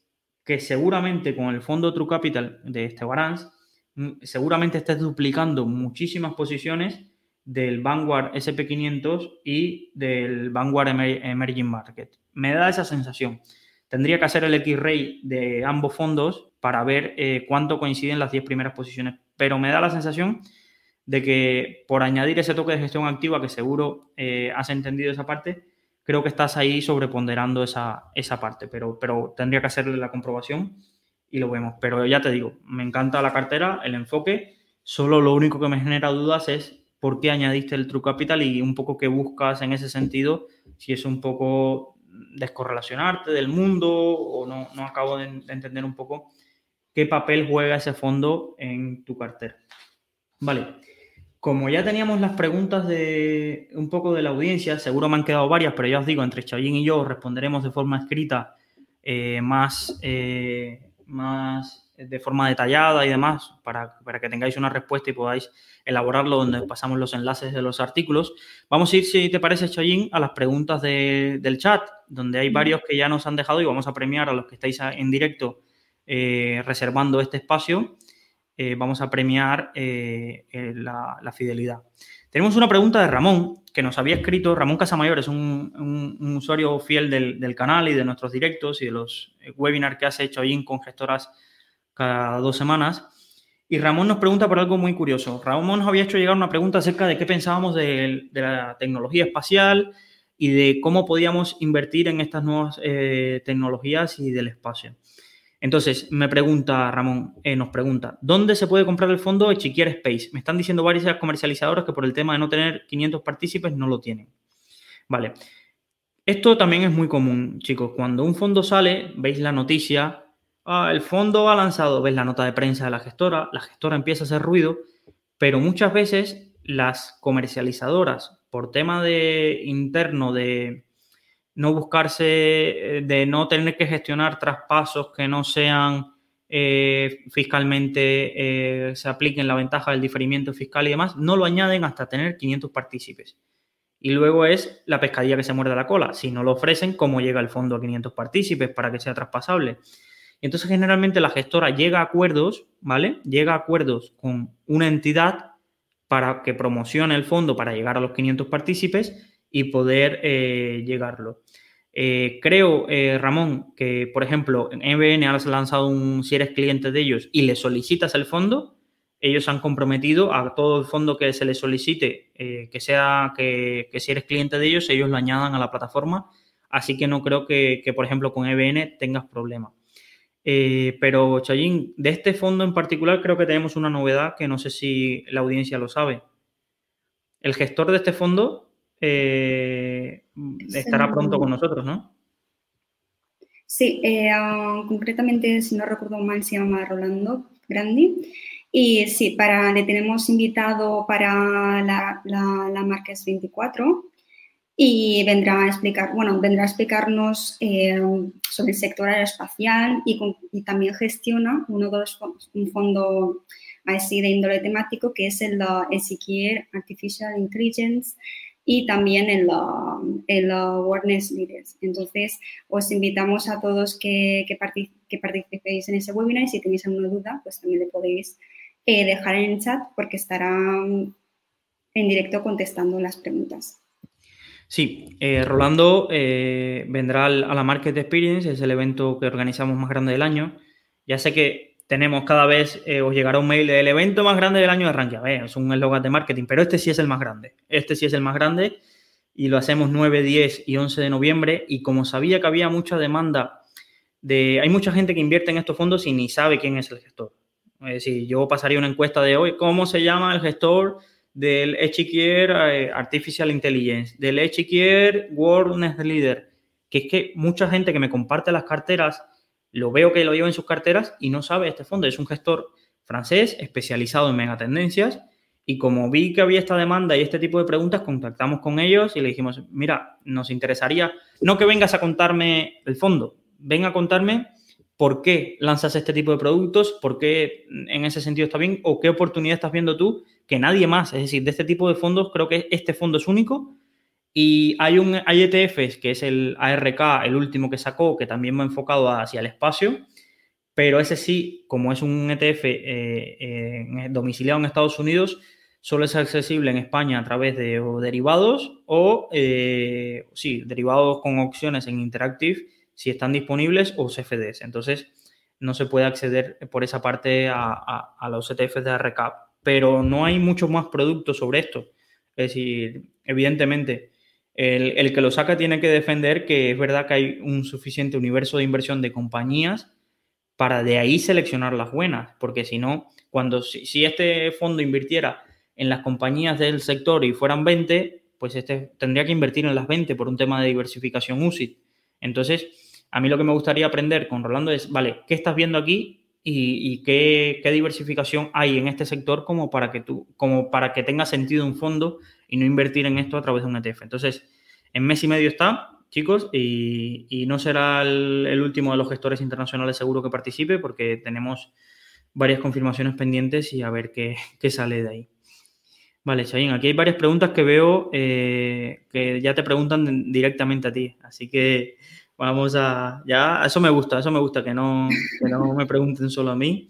que seguramente con el fondo True Capital de este Barans, mm, seguramente estés duplicando muchísimas posiciones del Vanguard SP500 y del Vanguard Emerging Market. Me da esa sensación. Tendría que hacer el X-Ray de ambos fondos para ver eh, cuánto coinciden las 10 primeras posiciones pero me da la sensación de que por añadir ese toque de gestión activa, que seguro eh, has entendido esa parte, creo que estás ahí sobreponderando esa, esa parte, pero, pero tendría que hacerle la comprobación y lo vemos. Pero ya te digo, me encanta la cartera, el enfoque, solo lo único que me genera dudas es por qué añadiste el True Capital y un poco qué buscas en ese sentido, si es un poco descorrelacionarte del mundo o no, no acabo de entender un poco qué papel juega ese fondo en tu cartera. Vale. Como ya teníamos las preguntas de un poco de la audiencia, seguro me han quedado varias, pero ya os digo, entre Chayín y yo responderemos de forma escrita eh, más, eh, más de forma detallada y demás, para, para, que tengáis una respuesta y podáis elaborarlo donde pasamos los enlaces de los artículos. Vamos a ir, si te parece, Chayín, a las preguntas del chat, donde hay varios que ya nos han dejado y vamos a premiar a los que estáis en directo eh, reservando este espacio, eh, vamos a premiar eh, la, fidelidad. Tenemos una pregunta de Ramón, que nos había escrito. Ramón Casamayor es un, usuario fiel del, canal y de nuestros directos y de los webinars que has hecho ahí con gestoras cada dos semanas. Y Ramón nos pregunta por algo muy curioso. Ramón nos había hecho llegar una pregunta acerca de qué pensábamos de, la tecnología espacial y de cómo podíamos invertir en estas nuevas tecnologías y del espacio. Entonces, me pregunta Ramón, eh, nos pregunta, ¿dónde se puede comprar el fondo Echiquier Space? Me están diciendo varias comercializadoras que por el tema de no tener 500 partícipes no lo tienen. Vale. Esto también es muy común, chicos. Cuando un fondo sale, veis la noticia, ah, el fondo ha lanzado, ves la nota de prensa de la gestora, la gestora empieza a hacer ruido, pero muchas veces las comercializadoras, por tema de interno de, no buscarse, eh, de no tener que gestionar traspasos que no sean eh, fiscalmente, eh, se apliquen la ventaja del diferimiento fiscal y demás, no lo añaden hasta tener 500 partícipes. Y luego es la pescadilla que se muerde la cola. Si no lo ofrecen, ¿cómo llega el fondo a 500 partícipes para que sea traspasable? Entonces generalmente la gestora llega a acuerdos, ¿vale? Llega a acuerdos con una entidad para que promocione el fondo para llegar a los 500 partícipes y poder eh, llegarlo. Eh, creo, eh, Ramón, que por ejemplo, en MBN has lanzado un, si eres cliente de ellos y le solicitas el fondo, ellos han comprometido a todo el fondo que se le solicite, que sea que, si eres cliente de ellos, ellos lo añadan a la plataforma. Así que no creo que, que por ejemplo, con EBN tengas problema. pero, Chayín, de este fondo en particular creo que tenemos una novedad que no sé si la audiencia lo sabe. El gestor de este fondo eh, estará pronto con nosotros, ¿no? Sí, eh, ah, concretamente, si no recuerdo mal, se llama Rolando Grandi. Y sí, para, le tenemos invitado para la, la, la Marques 24 y vendrá a explicar, bueno, vendrá a explicarnos eh, sobre el sector aeroespacial y, también gestiona uno de los un fondo así de índole temático que es el Ezequiel Artificial Intelligence y también el, el Awareness Leaders. Entonces, os invitamos a todos que, que, que, participéis en ese webinar y si tenéis alguna duda, pues también le podéis eh, dejar en el chat porque estará en directo contestando las preguntas. Sí, eh, Rolando eh, vendrá a la Market Experience, es el evento que organizamos más grande del año. Ya sé que tenemos cada vez, eh, os llegará un mail del evento más grande del año de Rankia. Es un eslogan de marketing, pero este sí es el más grande. Este sí es el más grande y lo hacemos 9, 10 y 11 de noviembre. Y como sabía que había mucha demanda de... Hay mucha gente que invierte en estos fondos y ni sabe quién es el gestor. Es decir, yo pasaría una encuesta de hoy, ¿cómo se llama el gestor del Echiquier eh, Artificial Intelligence, del Echiquier World Leader, que es que mucha gente que me comparte las carteras, lo veo que lo lleva en sus carteras y no sabe este fondo. Es un gestor francés especializado en megatendencias y como vi que había esta demanda y este tipo de preguntas, contactamos con ellos y le dijimos, mira, nos interesaría, no que vengas a contarme el fondo, ven a contarme por qué lanzas este tipo de productos, por qué en ese sentido está bien o qué oportunidad estás viendo tú que nadie más. Es decir, de este tipo de fondos creo que este fondo es único. Y hay un hay ETFs que es el ARK, el último que sacó, que también va enfocado hacia el espacio, pero ese sí, como es un ETF eh, eh, domiciliado en Estados Unidos, solo es accesible en España a través de derivados o, eh, sí, derivados con opciones en Interactive si están disponibles o CFDs. Entonces, no se puede acceder por esa parte a, los ETFs de RCAP. Pero no hay muchos más productos sobre esto. Es decir, evidentemente, el, el, que lo saca tiene que defender que es verdad que hay un suficiente universo de inversión de compañías para de ahí seleccionar las buenas. Porque si no, cuando si, si este fondo invirtiera en las compañías del sector y fueran 20, pues este tendría que invertir en las 20 por un tema de diversificación UCIT. Entonces, a mí lo que me gustaría aprender con Rolando es, vale, ¿qué estás viendo aquí y, qué, diversificación hay en este sector como para que tú, como para que tenga sentido un fondo y no invertir en esto a través de un ETF? Entonces, en mes y medio está, chicos, y, no será el, último de los gestores internacionales seguro que participe porque tenemos varias confirmaciones pendientes y a ver qué, sale de ahí. Vale, Chayin, aquí hay varias preguntas que veo eh, que ya te preguntan directamente a ti, así que Vamos a, ya, eso me gusta, eso me gusta, que no, que no me pregunten solo a mí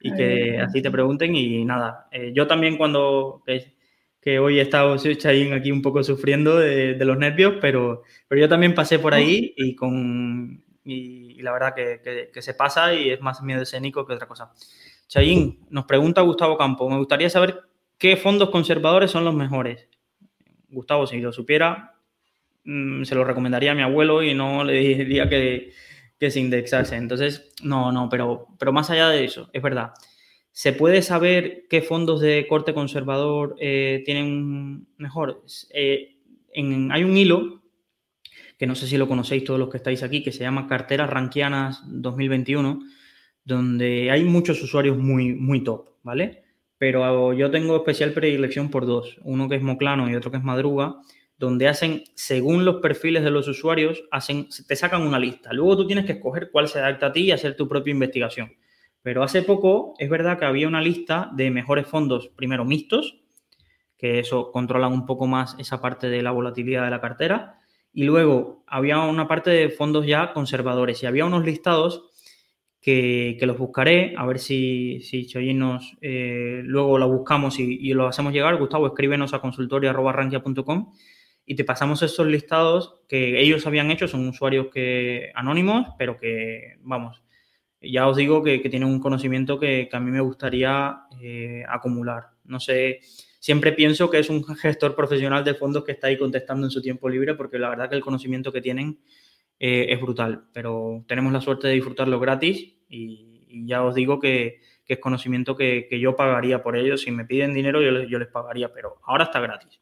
y que así te pregunten y nada. Eh, yo también cuando, que, hoy he estado aquí un poco sufriendo de, los nervios, pero, pero yo también pasé por ahí y con, y, la verdad que, que, se pasa y es más miedo escénico que otra cosa. Chayín, nos pregunta Gustavo Campo, me gustaría saber qué fondos conservadores son los mejores. Gustavo, si lo supiera, Mm, se lo recomendaría a mi abuelo y no le diría que, que se indexase. Entonces, no, no, pero, pero más allá de eso, es verdad. ¿Se puede saber qué fondos de corte conservador eh, tienen mejores? Eh, hay un hilo, que no sé si lo conocéis todos los que estáis aquí, que se llama Carteras Ranquianas 2021, donde hay muchos usuarios muy, muy top, ¿vale? Pero yo tengo especial predilección por dos, uno que es Moclano y otro que es Madruga, donde hacen, según los perfiles de los usuarios, hacen, te sacan una lista. Luego tú tienes que escoger cuál se adapta a ti y hacer tu propia investigación. Pero hace poco es verdad que había una lista de mejores fondos, primero mixtos, que eso controlan un poco más esa parte de la volatilidad de la cartera. Y luego había una parte de fondos ya conservadores y había unos listados que, los buscaré, a ver si, si nos, eh, luego lo buscamos y, lo hacemos llegar. Gustavo, escríbenos a consultoria.rankia.com y te pasamos esos listados que ellos habían hecho, son usuarios que anónimos, pero que, vamos, ya os digo que, tienen un conocimiento que, a mí me gustaría eh, acumular. No sé, siempre pienso que es un gestor profesional de fondos que está ahí contestando en su tiempo libre, porque la verdad que el conocimiento que tienen eh, es brutal, pero tenemos la suerte de disfrutarlo gratis y, ya os digo que, es conocimiento que, yo pagaría por ellos. Si me piden dinero, yo les pagaría, pero ahora está gratis.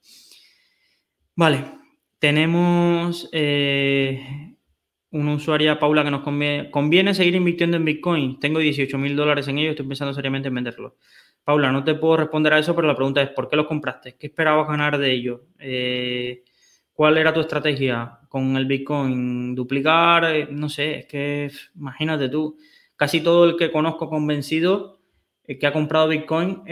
Vale, tenemos eh, una usuaria, Paula, que nos conviene, conviene seguir invirtiendo en Bitcoin. Tengo 18 mil dólares en ello, estoy pensando seriamente en venderlo. Paula, no te puedo responder a eso, pero la pregunta es, ¿por qué los compraste? ¿Qué esperabas ganar de ello? Eh, ¿Cuál era tu estrategia con el Bitcoin? ¿Duplicar? Eh, no sé, es que imagínate tú, casi todo el que conozco convencido eh, que ha comprado Bitcoin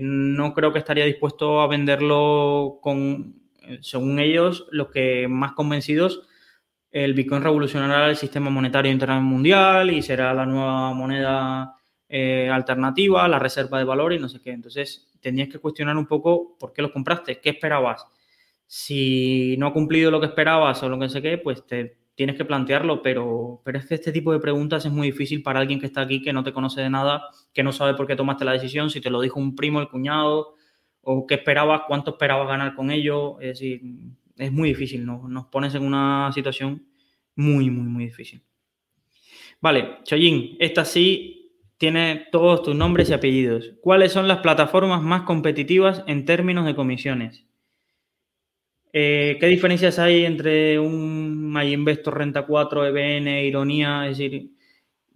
no creo que estaría dispuesto a venderlo con, según ellos, los que más convencidos, el Bitcoin revolucionará el sistema monetario internacional mundial y será la nueva moneda eh, alternativa, la reserva de valor y no sé qué. Entonces, tenías que cuestionar un poco por qué los compraste, qué esperabas. Si no ha cumplido lo que esperabas o lo que sé qué, pues te tienes que plantearlo, pero, pero es que este tipo de preguntas es muy difícil para alguien que está aquí, que no te conoce de nada, que no sabe por qué tomaste la decisión, si te lo dijo un primo, el cuñado, o qué esperabas, cuánto esperabas ganar con ello. Es decir, es muy difícil, ¿no? nos pones en una situación muy, muy, muy difícil. Vale, Choyin, esta sí tiene todos tus nombres y apellidos. ¿Cuáles son las plataformas más competitivas en términos de comisiones? Eh, ¿Qué diferencias hay entre un MyInvestor, Renta 4, EBN, Ironía? Es decir,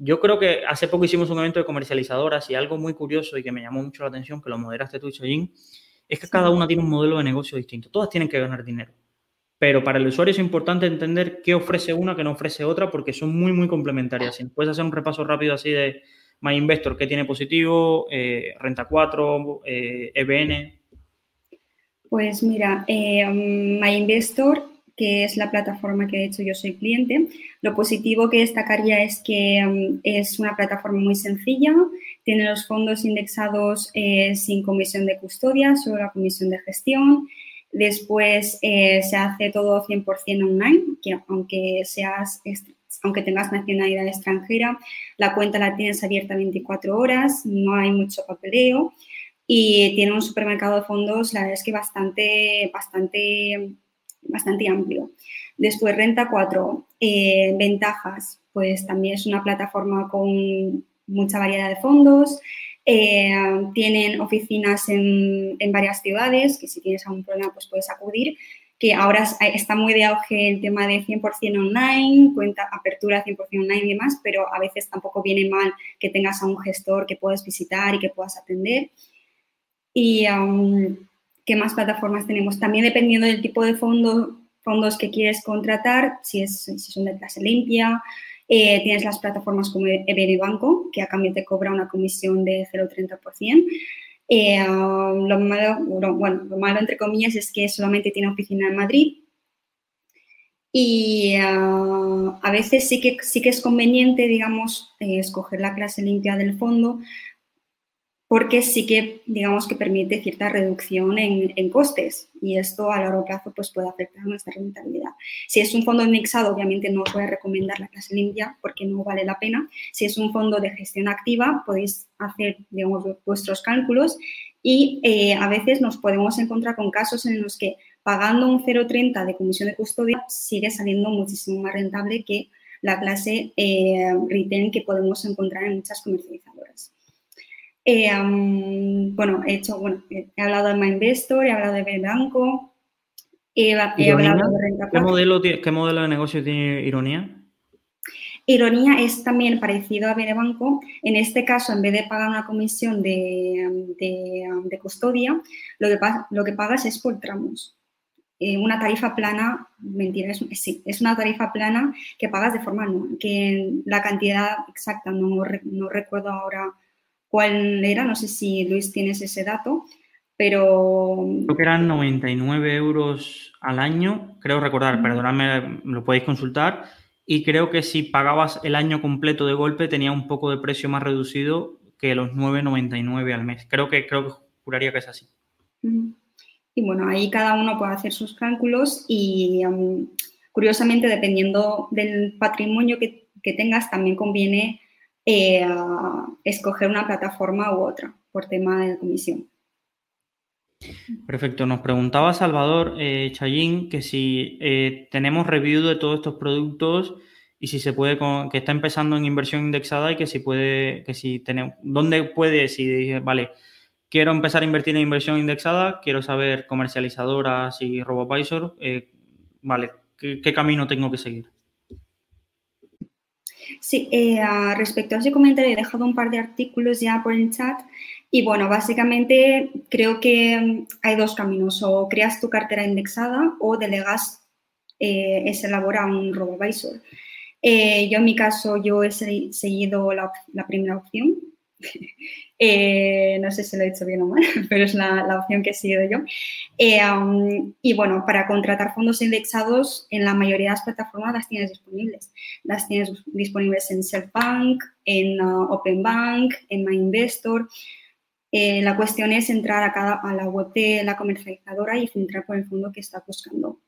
yo creo que hace poco hicimos un evento de comercializadoras y algo muy curioso y que me llamó mucho la atención, que lo moderaste tú, Choyin, es que cada una tiene un modelo de negocio distinto. Todas tienen que ganar dinero. Pero para el usuario es importante entender qué ofrece una, qué no ofrece otra, porque son muy, muy complementarias. Si puedes hacer un repaso rápido así de, MyInvestor, ¿qué tiene positivo? Eh, Renta 4, EBN. Eh, e pues mira, eh, MyInvestor, que es la plataforma que de hecho yo soy cliente, lo positivo que destacaría es que um, es una plataforma muy sencilla, tiene los fondos indexados sin comisión de custodia, solo la comisión de gestión. Después se hace todo 100% online, que aunque seas aunque tengas nacionalidad extranjera, la cuenta la tienes abierta 24 horas, no hay mucho papeleo y tiene un supermercado de fondos, la verdad es que bastante, bastante, bastante amplio. Después, Renta 4, eh, ventajas, pues también es una plataforma con mucha variedad de fondos, eh, tienen oficinas en, en, varias ciudades, que si tienes algún problema pues puedes acudir que ahora está muy de auge el tema de 100% online, cuenta apertura 100% online y demás, pero a veces tampoco viene mal que tengas a un gestor que puedas visitar y que puedas atender. Y qué más plataformas tenemos. También dependiendo del tipo de fondo, fondos que quieres contratar, si, es, si son de clase limpia, eh, tienes las plataformas como EBN Banco, que a cambio te cobra una comisión de 0,30%. Eh, lo, malo, bueno, lo malo, entre comillas, es que solamente tiene oficina en Madrid. Y ah, a veces sí que, sí que es conveniente, digamos, eh, escoger la clase limpia del fondo, porque sí que, digamos, que permite cierta reducción en, costes y esto a largo plazo pues, puede afectar nuestra rentabilidad. Si es un fondo indexado, obviamente no os voy a recomendar la clase limpia porque no vale la pena. Si es un fondo de gestión activa, podéis hacer, digamos, vuestros cálculos y eh, a veces nos podemos encontrar con casos en los que pagando un 0,30 de comisión de custodia sigue saliendo muchísimo más rentable que la clase eh, retail que podemos encontrar en muchas comercializadoras. Eh, bueno, he hecho, bueno, he hablado de MyInvestor, he hablado de Blanco, he, hablado de Renta ¿Qué modelo, ¿Qué modelo de negocio tiene Ironía? Ironía es también parecido a Banco. En este caso, en vez de pagar una comisión de, de, custodia, lo que, lo que pagas es por tramos. Eh, una tarifa plana, mentira, es, sí, es una tarifa plana que pagas de forma anual, que la cantidad exacta no, no recuerdo ahora cuál era, no sé si Luis tienes ese dato, pero... Creo que eran 99 euros al año, creo recordar, perdonadme, lo podéis consultar, y creo que si pagabas el año completo de golpe tenía un poco de precio más reducido que los 9,99 al mes. Creo que, creo que juraría que es así. Y bueno, ahí cada uno puede hacer sus cálculos y curiosamente dependiendo del patrimonio que, que tengas también conviene eh, escoger una plataforma u otra por tema de comisión. Perfecto. Nos preguntaba Salvador eh, Chayín que si eh, tenemos review de todos estos productos y si se puede, que está empezando en inversión indexada y que si puede, que si tenemos, ¿dónde puede, si vale, quiero empezar a invertir en inversión indexada, quiero saber comercializadoras y RoboAdvisor, eh, vale, ¿qué, camino tengo que seguir? Sí, eh, respecto a ese comentario, he dejado un par de artículos ya por el chat y bueno, básicamente creo que mm, hay dos caminos, o creas tu cartera indexada o delegas eh, ese labor a un RoboAdvisor. Eh, yo en mi caso, yo he seguido la, primera opción. Eh, no sé si lo he hecho bien o mal, <laughs> pero es la, opción que he seguido yo. Eh, y bueno, para contratar fondos indexados, en la mayoría de las plataformas las tienes disponibles. Las tienes disponibles en SelfBank, en uh, OpenBank, en MyInvestor. la cuestión es entrar a, cada, a la web de la comercializadora y filtrar por el fondo que está buscando.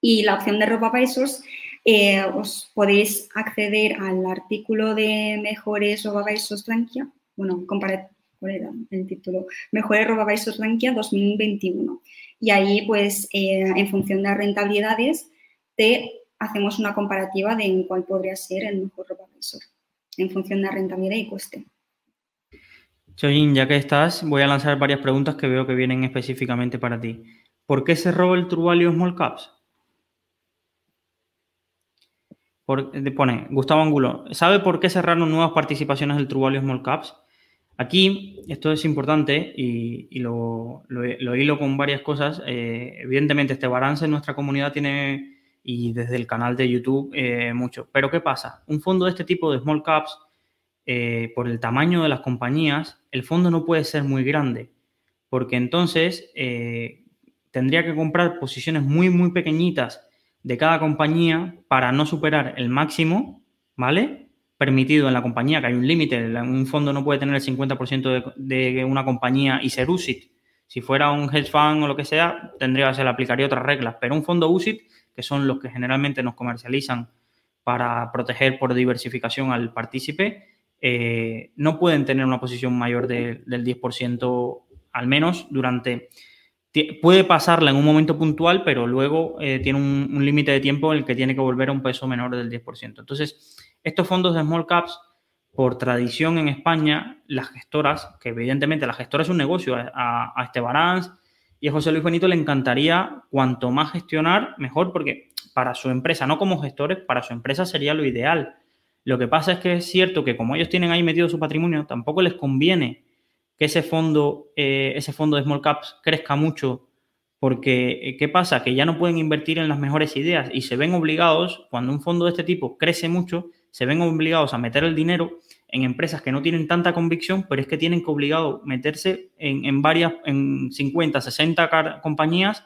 Y la opción de RoboAdvisors eh, os podéis acceder al artículo de Mejores RoboAdvisors Rankia, bueno, comparar, ¿cuál era el título? Mejores RoboAdvisors Rankia 2021. Y ahí, pues, eh, en función de las rentabilidades, te hacemos una comparativa de en cuál podría ser el mejor RoboAdvisor, en función de la rentabilidad y coste. Chojin, ya que estás, voy a lanzar varias preguntas que veo que vienen específicamente para ti. ¿Por qué cerró el True Small Caps? pone Gustavo Angulo, ¿sabe por qué cerraron nuevas participaciones del True Small Caps? Aquí, esto es importante y, lo, hilo con varias cosas. Eh, evidentemente, este balance en nuestra comunidad tiene, y desde el canal de YouTube, eh, mucho. Pero ¿qué pasa? Un fondo de este tipo de small caps, eh, por el tamaño de las compañías, el fondo no puede ser muy grande, porque entonces tendría que comprar posiciones muy, muy pequeñitas de cada compañía para no superar el máximo, ¿vale? Permitido en la compañía, que hay un límite. Un fondo no puede tener el 50% de, una compañía y ser USIT. Si fuera un hedge fund o lo que sea, tendría, se le otras reglas. Pero un fondo USIT, que son los que generalmente nos comercializan para proteger por diversificación al partícipe, eh, no pueden tener una posición mayor del 10% al menos durante puede pasarla en un momento puntual, pero luego eh, tiene un, límite de tiempo en el que tiene que volver a un peso menor del 10%. Entonces, estos fondos de small caps, por tradición en España, las gestoras, que evidentemente la gestora es un negocio, a, a Esteban y a José Luis Benito le encantaría cuanto más gestionar, mejor, porque para su empresa, no como gestores, para su empresa sería lo ideal. Lo que pasa es que es cierto que como ellos tienen ahí metido su patrimonio, tampoco les conviene que ese fondo, eh, ese fondo de small caps crezca mucho, porque eh, ¿qué pasa? Que ya no pueden invertir en las mejores ideas y se ven obligados, cuando un fondo de este tipo crece mucho, se ven obligados a meter el dinero en empresas que no tienen tanta convicción, pero es que tienen que obligado meterse en, varias, en 50, 60 compañías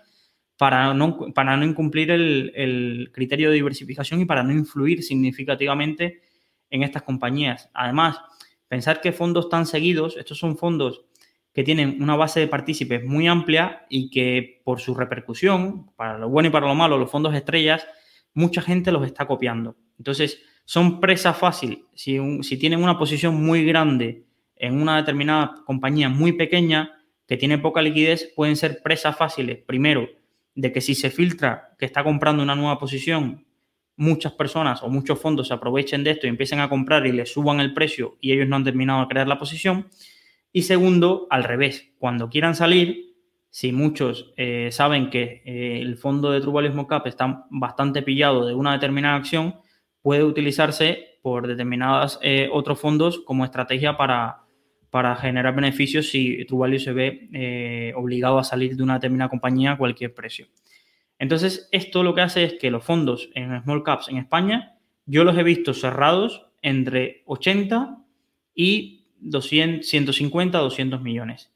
para no, para no incumplir el, el, criterio de diversificación y para no influir significativamente en estas compañías. Además, Pensar que fondos tan seguidos, estos son fondos que tienen una base de partícipes muy amplia y que por su repercusión, para lo bueno y para lo malo, los fondos estrellas, mucha gente los está copiando. Entonces, son presa fácil. Si, si tienen una posición muy grande en una determinada compañía muy pequeña, que tiene poca liquidez, pueden ser presas fáciles. Primero, de que si se filtra que está comprando una nueva posición muchas personas o muchos fondos se aprovechen de esto y empiecen a comprar y les suban el precio y ellos no han terminado de crear la posición. Y segundo, al revés, cuando quieran salir, si muchos eh, saben que eh, el fondo de True Value Cap está bastante pillado de una determinada acción, puede utilizarse por determinados eh, otros fondos como estrategia para, para generar beneficios si True se ve obligado a salir de una determinada compañía a cualquier precio. Entonces, esto lo que hace es que los fondos en small caps en España, yo los he visto cerrados entre 80 y 200, 150, 200 millones.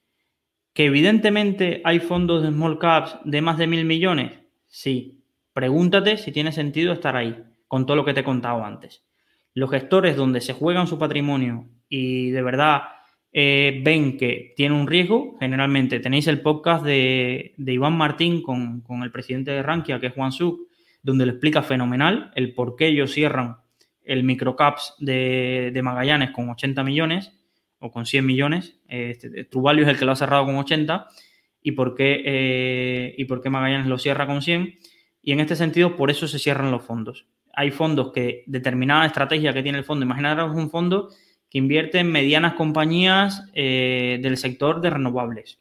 Que evidentemente hay fondos de small caps de más de mil millones, sí. Pregúntate si tiene sentido estar ahí, con todo lo que te he contado antes. Los gestores donde se juegan su patrimonio y de verdad eh, ven que tiene un riesgo, generalmente tenéis el podcast de, Iván Martín con, el presidente de Rankia, que es Juan Suk, donde le explica fenomenal el por qué ellos cierran el microcaps de, de Magallanes con 80 millones o con 100 millones. Este, Truvalio es el que lo ha cerrado con 80 y por qué, eh, y por qué Magallanes lo cierra con 100. Y en este sentido, por eso se cierran los fondos. Hay fondos que determinada estrategia que tiene el fondo, imaginaros un fondo que invierte en medianas compañías eh, del sector de renovables.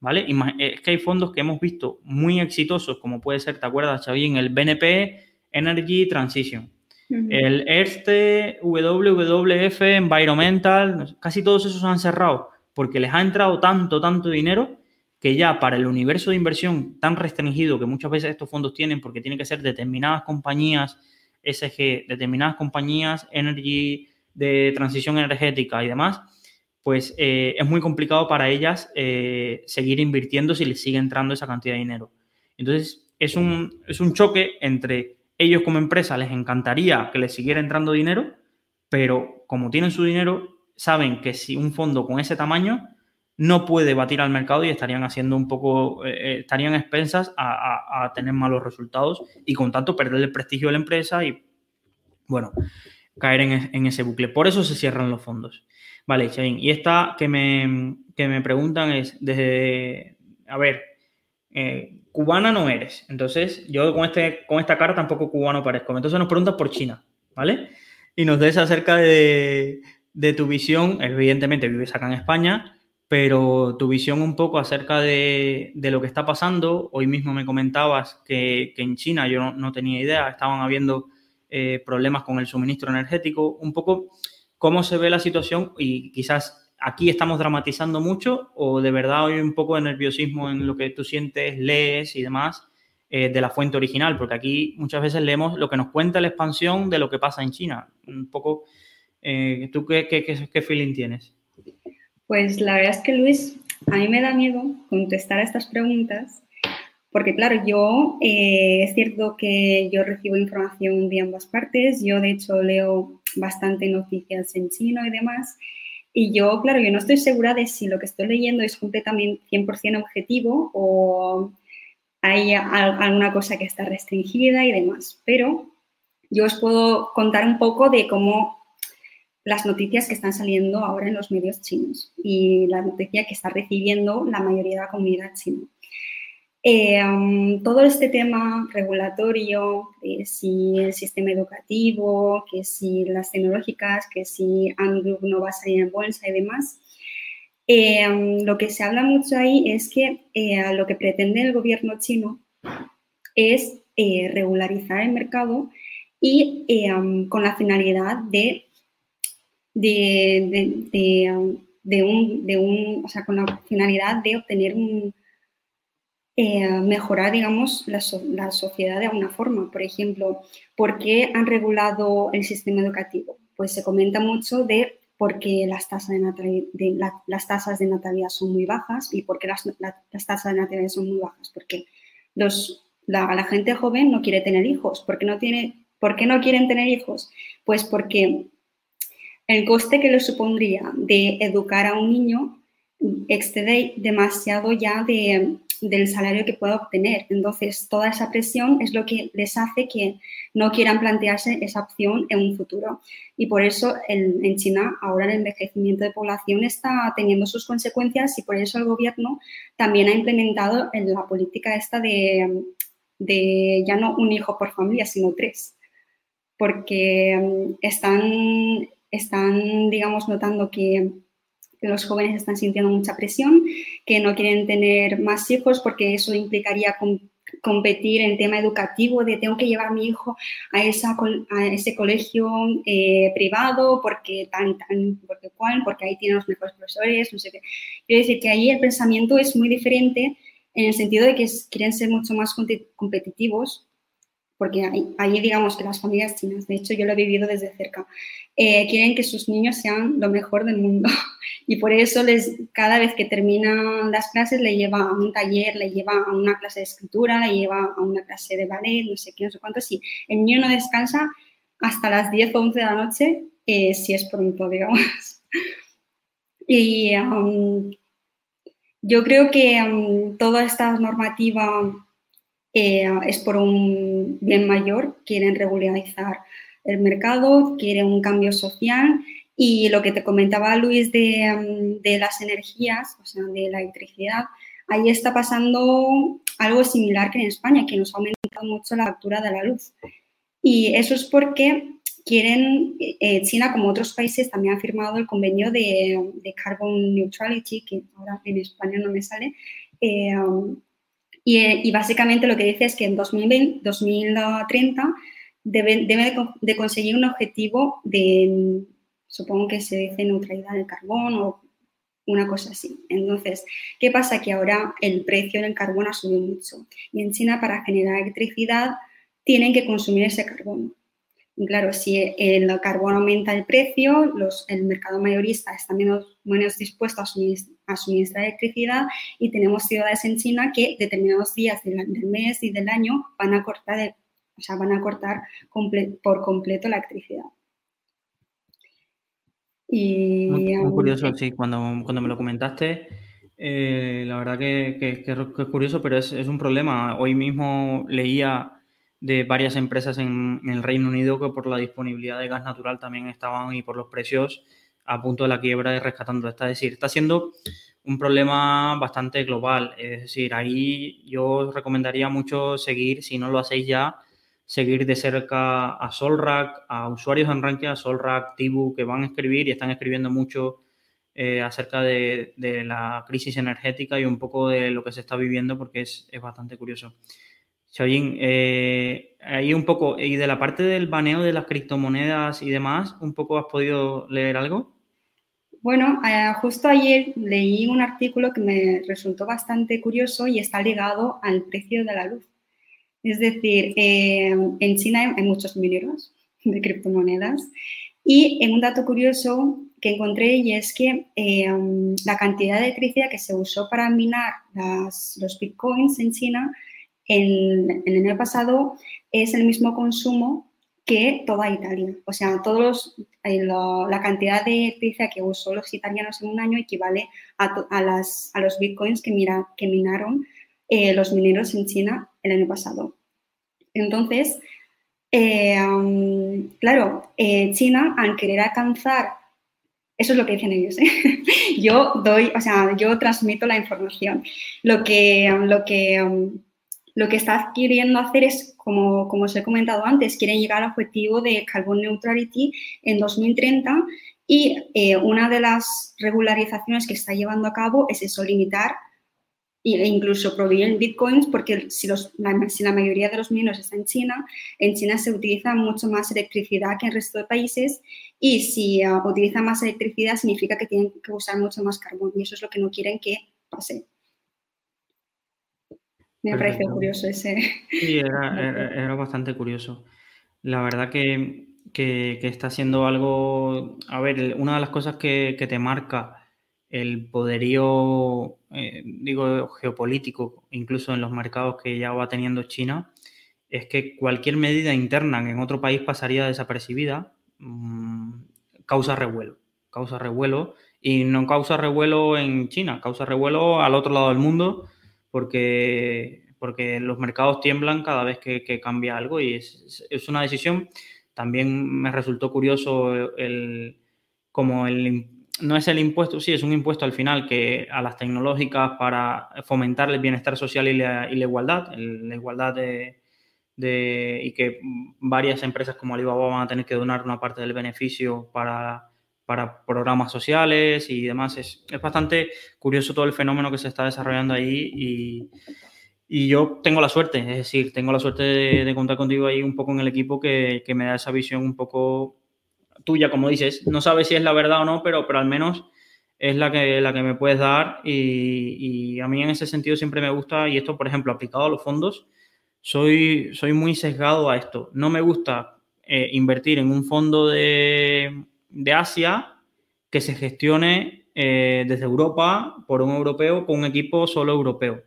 ¿Vale? Es que hay fondos que hemos visto muy exitosos, como puede ser, ¿te acuerdas, Xavi? En el BNP Energy Transition, el ERSTE, WWF, Environmental, casi todos esos han cerrado porque les ha entrado tanto, tanto dinero que ya para el universo de inversión tan restringido que muchas veces estos fondos tienen, porque tienen que ser determinadas compañías SG, determinadas compañías energy de transición energética y demás, pues eh, es muy complicado para ellas eh, seguir invirtiendo si les sigue entrando esa cantidad de dinero. Entonces, es un, es un choque entre ellos como empresa, les encantaría que les siguiera entrando dinero, pero como tienen su dinero, saben que si un fondo con ese tamaño no puede batir al mercado y estarían haciendo un poco, eh, eh, estarían expensas a, tener malos resultados y con tanto perder el prestigio de la empresa y, bueno, caer en, ese bucle. Por eso se cierran los fondos. Vale, Chain. Y esta que me, me preguntan es desde, a ver, eh, cubana no eres. Entonces, yo con, este, con esta cara tampoco cubano parezco. Entonces nos preguntas por China, ¿vale? Y nos des acerca de, de tu visión, evidentemente vives acá en España, pero tu visión un poco acerca de, lo que está pasando. Hoy mismo me comentabas que, en China yo no, tenía idea, estaban habiendo eh, problemas con el suministro energético, un poco cómo se ve la situación y quizás aquí estamos dramatizando mucho o de verdad hay un poco de nerviosismo en lo que tú sientes, lees y demás eh, de la fuente original, porque aquí muchas veces leemos lo que nos cuenta la expansión de lo que pasa en China. Un poco, eh, ¿tú qué, qué, qué feeling tienes? Pues la verdad es que Luis, a mí me da miedo contestar a estas preguntas, porque claro, yo eh, es cierto que yo recibo información de ambas partes, yo de hecho leo bastante noticias en chino y demás, y yo, claro, yo no estoy segura de si lo que estoy leyendo es completamente 100% objetivo o hay alguna cosa que está restringida y demás, pero yo os puedo contar un poco de cómo las noticias que están saliendo ahora en los medios chinos y la noticia que está recibiendo la mayoría de la comunidad china. Eh, um, todo este tema regulatorio, si el sistema educativo, que si las tecnológicas, que si Android no va a salir en bolsa y demás, eh, um, lo que se habla mucho ahí es que eh, lo que pretende el gobierno chino es regularizar el mercado y um, con la finalidad de de, de, un, de un, o sea, con la finalidad de obtener un, eh, mejorar, digamos, la, la, sociedad de alguna forma. Por ejemplo, ¿por qué han regulado el sistema educativo? Pues se comenta mucho de por qué las tasas de, las tasas de natalidad son muy bajas y por qué las, las tasas de natalidad son muy bajas. Porque los, la, gente joven no quiere tener hijos. ¿Por qué no, tiene, ¿Por qué no quieren tener hijos? Pues porque el coste que le supondría de educar a un niño excede demasiado ya del salario que pueda obtener. Entonces, toda esa presión es lo que les hace que no quieran plantearse esa opción en un futuro. Y por eso en China ahora el envejecimiento de población está teniendo sus consecuencias y por eso el gobierno también ha implementado la política esta de, de ya no un hijo por familia, sino tres. Porque mm, están están, digamos, notando que, los jóvenes están sintiendo mucha presión, que no quieren tener más hijos porque eso implicaría competir en tema educativo, de tengo que llevar mi hijo a, esa, a ese colegio eh, privado porque tan, tan, porque cuál, porque ahí tienen los mejores profesores, no sé qué. Quiero decir que ahí el pensamiento es muy diferente en el sentido de que quieren ser mucho más competitivos porque ahí, digamos que las familias chinas, de hecho yo lo he vivido desde cerca, eh, quieren que sus niños sean lo mejor del mundo <laughs> y por eso les, cada vez que terminan las clases le lleva a un taller, le lleva a una clase de escritura, le lleva a una clase de ballet, no sé qué, no sé cuánto, si el niño no descansa hasta las 10 o 11 de la noche, eh, si es pronto, <laughs> digamos. Y um, yo creo que um, toda esta normativa eh, es por un bien mayor, quieren regularizar el mercado, quieren un cambio social y lo que te comentaba Luis de, de las energías, o sea, de la electricidad, ahí está pasando algo similar que en España, que nos ha aumentado mucho la factura de la luz. Y eso es porque quieren, eh, China como otros países también ha firmado el convenio de, Carbon Neutrality, que ahora en España no me sale, eh, y, básicamente lo que dice es que en 2020, 2030 debe, debe de, conseguir un objetivo de, supongo que se dice neutralidad del carbón o una cosa así. Entonces, ¿qué pasa? Que ahora el precio del carbón ha subido mucho y en China para generar electricidad tienen que consumir ese carbón. Y claro, si el carbón aumenta el precio, los, el mercado mayorista está menos, menos dispuesto a suministrar, electricidad y tenemos ciudades en China que determinados días del, mes y del año van a cortar, o sea, van a cortar por completo la electricidad. Y, muy, curioso, sí, cuando, cuando me lo comentaste, eh, la verdad que, que, es curioso, pero es, es un problema. Hoy mismo leía de varias empresas en, el Reino Unido que por la disponibilidad de gas natural también estaban y por los precios a punto de la quiebra y rescatando. Es decir, está siendo un problema bastante global. Es decir, ahí yo recomendaría mucho seguir, si no lo hacéis ya, seguir de cerca a Solrack, a usuarios en Rankia, a Solrack, Tibu, que van a escribir y están escribiendo mucho eh, acerca de, la crisis energética y un poco de lo que se está viviendo porque es, es bastante curioso. Xiaoyin, eh, ahí un poco, y de la parte del baneo de las criptomonedas y demás, ¿un poco has podido leer algo? Bueno, eh, justo ayer leí un artículo que me resultó bastante curioso y está ligado al precio de la luz. Es decir, eh, en China hay muchos mineros <laughs> de criptomonedas y en un dato curioso que encontré y es que la cantidad de electricidad que se usó para minar los bitcoins en China en, el año pasado es el mismo consumo que toda Italia. O sea, todos eh, la cantidad de electricidad que usó los italianos en un año equivale a, las, a los bitcoins que, minaron eh, los mineros en China el año pasado. Entonces, eh, claro, China, al querer alcanzar, eso es lo que dicen ellos, <laughs> yo doy, o sea, yo transmito la información. Lo que, lo que lo que está queriendo hacer es, como, como os he comentado antes, quieren llegar al objetivo de carbon neutrality en 2030 y eh, una de las regularizaciones que está llevando a cabo es eso, limitar e incluso prohibir bitcoins, porque si, los, la, si la mayoría de los mineros está en China, en China se utiliza mucho más electricidad que en el resto de países y si uh, más electricidad significa que tienen que usar mucho más carbón y eso es lo que no quieren que pase. Me ha parecido curioso ese. Sí, <laughs> era, bastante curioso. La verdad que, está siendo algo. A ver, una de las cosas que, te marca el poderío, eh, digo, geopolítico, incluso en los mercados que ya va teniendo China, es que cualquier medida interna en otro país pasaría desapercibida, mm, causa revuelo. Causa revuelo y no causa revuelo en China, causa revuelo al otro lado del mundo porque, porque los mercados tiemblan cada vez que, cambia algo y es, es, una decisión. También me resultó curioso el, como el, no es el impuesto, sí, es un impuesto al final que a las tecnológicas para fomentar el bienestar social y la, igualdad, la igualdad de, de, y que varias empresas como Alibaba van a tener que donar una parte del beneficio para para programas sociales y demás. Es, es, bastante curioso todo el fenómeno que se está desarrollando ahí y, y yo tengo la suerte, es decir, tengo la suerte de, contar contigo ahí un poco en el equipo que, que, me da esa visión un poco tuya, como dices. No sabes si es la verdad o no, pero, pero al menos es la que, la que me puedes dar y, y a mí en ese sentido siempre me gusta y esto, por ejemplo, aplicado a los fondos, soy, soy muy sesgado a esto. No me gusta eh, invertir en un fondo de de Asia que se gestione eh, desde Europa por un europeo con un equipo solo europeo.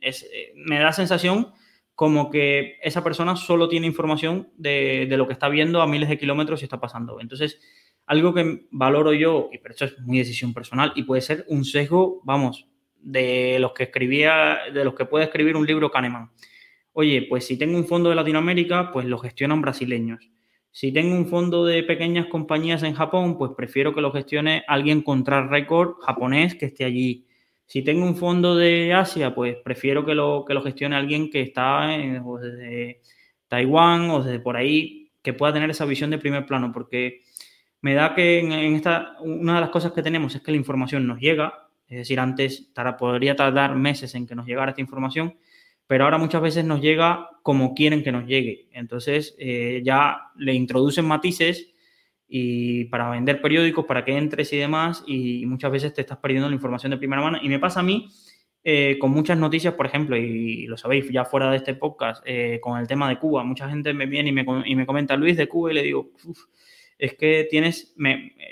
Eh, me da sensación como que esa persona solo tiene información de, lo que está viendo a miles de kilómetros y está pasando. Entonces, algo que valoro yo, y pero esto es muy decisión personal, y puede ser un sesgo, vamos, de los que escribía, de los que puede escribir un libro Kahneman. Oye, pues si tengo un fondo de Latinoamérica, pues lo gestionan brasileños. Si tengo un fondo de pequeñas compañías en Japón, pues prefiero que lo gestione alguien contra récord japonés que esté allí. Si tengo un fondo de Asia, pues prefiero que lo, que lo gestione alguien que está desde Taiwán o desde por ahí, que pueda tener esa visión de primer plano, porque me da que en, esta, una de las cosas que tenemos es que la información nos llega, es decir, antes podría tardar meses en que nos llegara esta información, pero ahora muchas veces nos llega como quieren que nos llegue. Entonces eh, ya le introducen matices y para vender periódicos, para que entres y demás, y muchas veces te estás perdiendo la información de primera mano. Y me pasa a mí eh, con muchas noticias, por ejemplo, y lo sabéis ya fuera de este podcast, eh, con el tema de Cuba. Mucha gente me viene y me, y me comenta Luis de Cuba y le digo, es que tienes,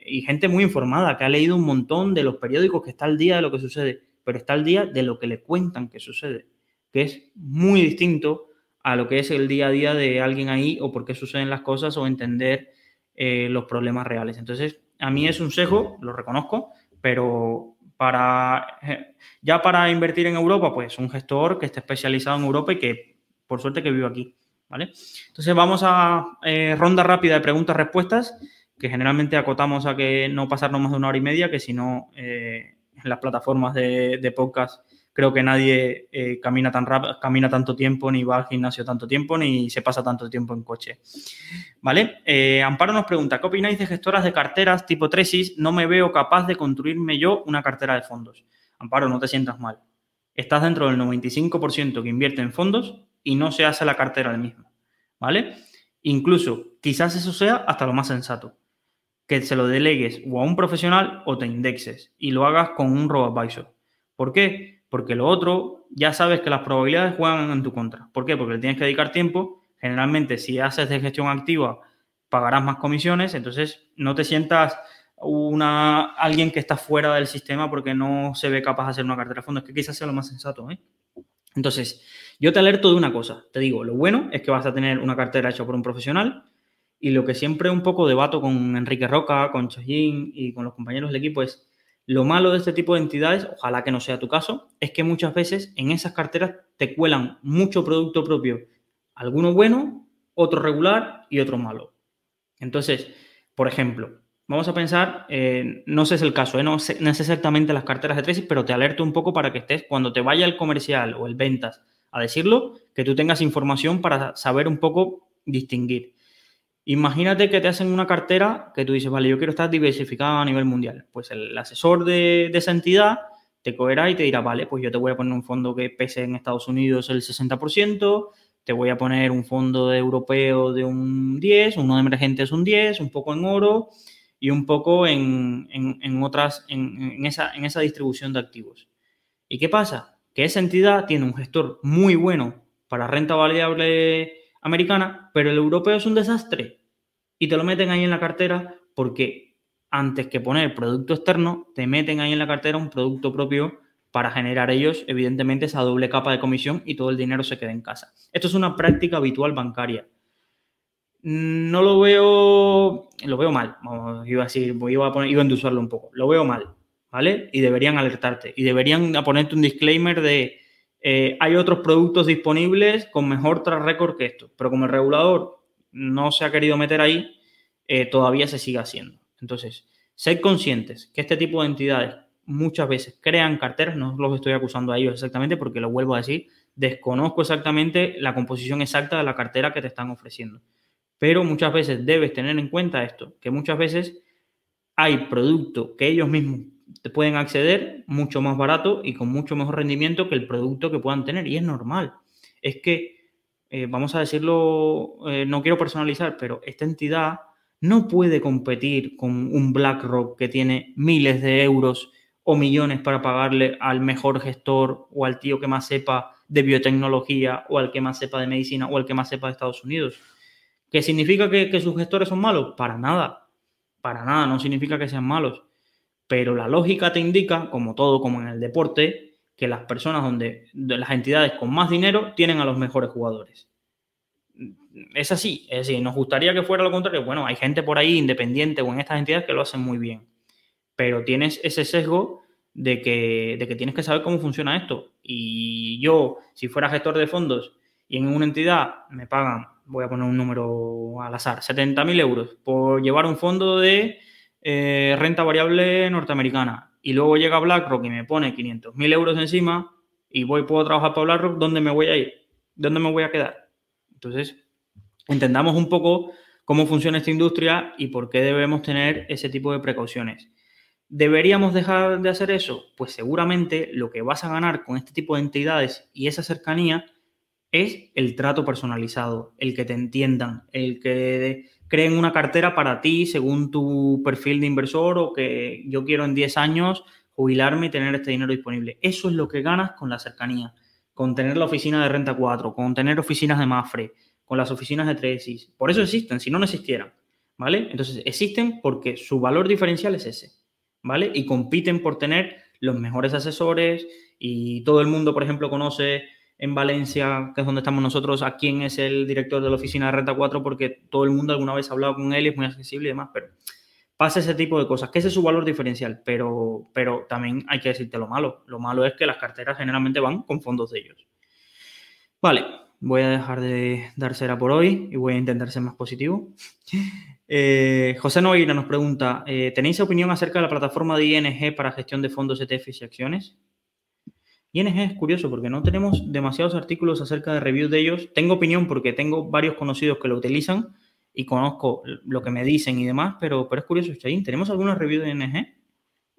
y gente muy informada, que ha leído un montón de los periódicos, que está al día de lo que sucede, pero está al día de lo que le cuentan que sucede, que es muy distinto a lo que es el día a día de alguien ahí o por qué suceden las cosas o entender eh, los problemas reales. Entonces, a mí es un sesgo, lo reconozco, pero para eh, ya para invertir en Europa, pues un gestor que esté especializado en Europa y que por suerte que vive aquí. ¿vale? Entonces vamos a eh, ronda rápida de preguntas-respuestas, que generalmente acotamos a que no pasarnos más de una hora y media, que si no, en las plataformas de, podcast creo que nadie eh, camina tan rápido, camina tanto tiempo, ni va al gimnasio tanto tiempo, ni se pasa tanto tiempo en coche. ¿Vale? Amparo nos pregunta, ¿qué opináis de gestoras de carteras tipo Tresis? No me veo capaz de construirme yo una cartera de fondos. Amparo, no te sientas mal. Estás dentro del 95% que invierte en fondos y no se hace la cartera del mismo. ¿Vale? Incluso, quizás eso sea hasta lo más sensato. Que se lo delegues o a un profesional o te indexes y lo hagas con un robo-advisor. ¿Por qué? Porque lo otro, ya sabes que las probabilidades juegan en tu contra. ¿Por qué? Porque le tienes que dedicar tiempo. Generalmente, si haces de gestión activa, pagarás más comisiones. Entonces, no te sientas una, alguien que está fuera del sistema porque no se ve capaz de hacer una cartera de fondos. Que quizás sea lo más sensato. ¿eh? Entonces, yo te alerto de una cosa. Te digo, lo bueno es que vas a tener una cartera hecha por un profesional y lo que siempre un poco debato con Enrique Roca, con Chajin y con los compañeros del equipo es lo malo de este tipo de entidades, ojalá que no sea tu caso, es que muchas veces en esas carteras te cuelan mucho producto propio, alguno bueno, otro regular y otro malo. Entonces, por ejemplo, Vamos a pensar, eh, no sé si es el caso, eh, no, sé, es exactamente las carteras de tesis, pero te alerto un poco para que estés, cuando te vaya el comercial o el ventas a decirlo, que tú tengas información para saber un poco distinguir. Imagínate que te hacen una cartera que tú dices, vale, yo quiero estar diversificado a nivel mundial. Pues el asesor de, de esa entidad te cogerá y te dirá, vale, pues yo te voy a poner un fondo que pese en Estados Unidos el 60%, te voy a poner un fondo de europeo de un 10, uno de emergentes un 10, un poco en oro y un poco en, otras, en, esa, en esa distribución de activos. ¿Y qué pasa? Que esa entidad tiene un gestor muy bueno para renta variable americana, pero el europeo es un desastre. Y te lo meten ahí en la cartera porque antes que poner producto externo, te meten ahí en la cartera un producto propio para generar ellos, evidentemente, esa doble capa de comisión y todo el dinero se queda en casa. Esto es una práctica habitual bancaria. No lo veo, lo veo mal, iba a decir, iba a, poner, iba a endulzarlo un poco, lo veo mal, ¿vale? Y deberían alertarte y deberían ponerte un disclaimer de eh, hay otros productos disponibles con mejor track record que esto, pero como el regulador no se ha querido meter ahí, eh, todavía se sigue haciendo. Entonces, sed conscientes que este tipo de entidades muchas veces crean carteras, no los estoy acusando a ellos exactamente porque lo vuelvo a decir, desconozco exactamente la composición exacta de la cartera que te están ofreciendo. Pero muchas veces debes tener en cuenta esto, que muchas veces hay producto que ellos mismos te pueden acceder mucho más barato y con mucho mejor rendimiento que el producto que puedan tener. Y es normal. Es que, eh, vamos a decirlo, eh, no quiero personalizar, pero esta entidad no puede competir con un BlackRock que tiene miles de euros o millones para pagarle al mejor gestor o al tío que más sepa de biotecnología o al que más sepa de medicina o al que más sepa de Estados Unidos. ¿Qué significa que, sus gestores son malos? Para nada. Para nada, no significa que sean malos. Pero la lógica te indica, como todo, como en el deporte, que las personas donde, las entidades con más dinero tienen a los mejores jugadores. Es así, es decir, nos gustaría que fuera lo contrario. Bueno, hay gente por ahí independiente o en estas entidades que lo hacen muy bien. Pero tienes ese sesgo de que, de que tienes que saber cómo funciona esto. Y yo, si fuera gestor de fondos y en una entidad me pagan voy a poner un número al azar, 70.000 euros por llevar un fondo de eh, renta variable norteamericana y luego llega BlackRock y me pone 500.000 euros encima y voy, puedo trabajar para BlackRock, ¿dónde me voy a ir? ¿Dónde me voy a quedar? Entonces, entendamos un poco cómo funciona esta industria y por qué debemos tener ese tipo de precauciones. ¿Deberíamos dejar de hacer eso? Pues seguramente lo que vas a ganar con este tipo de entidades y esa cercanía es el trato personalizado, el que te entiendan, el que creen una cartera para ti según tu perfil de inversor o que yo quiero en 10 años jubilarme y tener este dinero disponible. Eso es lo que ganas con la cercanía, con tener la oficina de Renta 4, con tener oficinas de Mafre, con las oficinas de Tresis. Por eso existen, si no, no existieran. ¿Vale? Entonces existen porque su valor diferencial es ese. ¿Vale? Y compiten por tener los mejores asesores y todo el mundo, por ejemplo, conoce en Valencia, que es donde estamos nosotros, a quién es el director de la oficina de Renta 4 porque todo el mundo alguna vez ha hablado con él y es muy accesible y demás, pero pasa ese tipo de cosas, que ese es su valor diferencial, pero, pero también hay que decirte lo malo. Lo malo es que las carteras generalmente van con fondos de ellos. Vale, voy a dejar de dar cera por hoy y voy a intentar ser más positivo. <laughs> Eh, José Nogueira nos pregunta, eh, ¿tenéis opinión acerca de la plataforma de ING para gestión de fondos ETFs y acciones? ING es curioso porque no tenemos demasiados artículos acerca de reviews de ellos. Tengo opinión porque tengo varios conocidos que lo utilizan y conozco lo que me dicen y demás, pero, pero es curioso, Chayin, ¿tenemos alguna review de ING?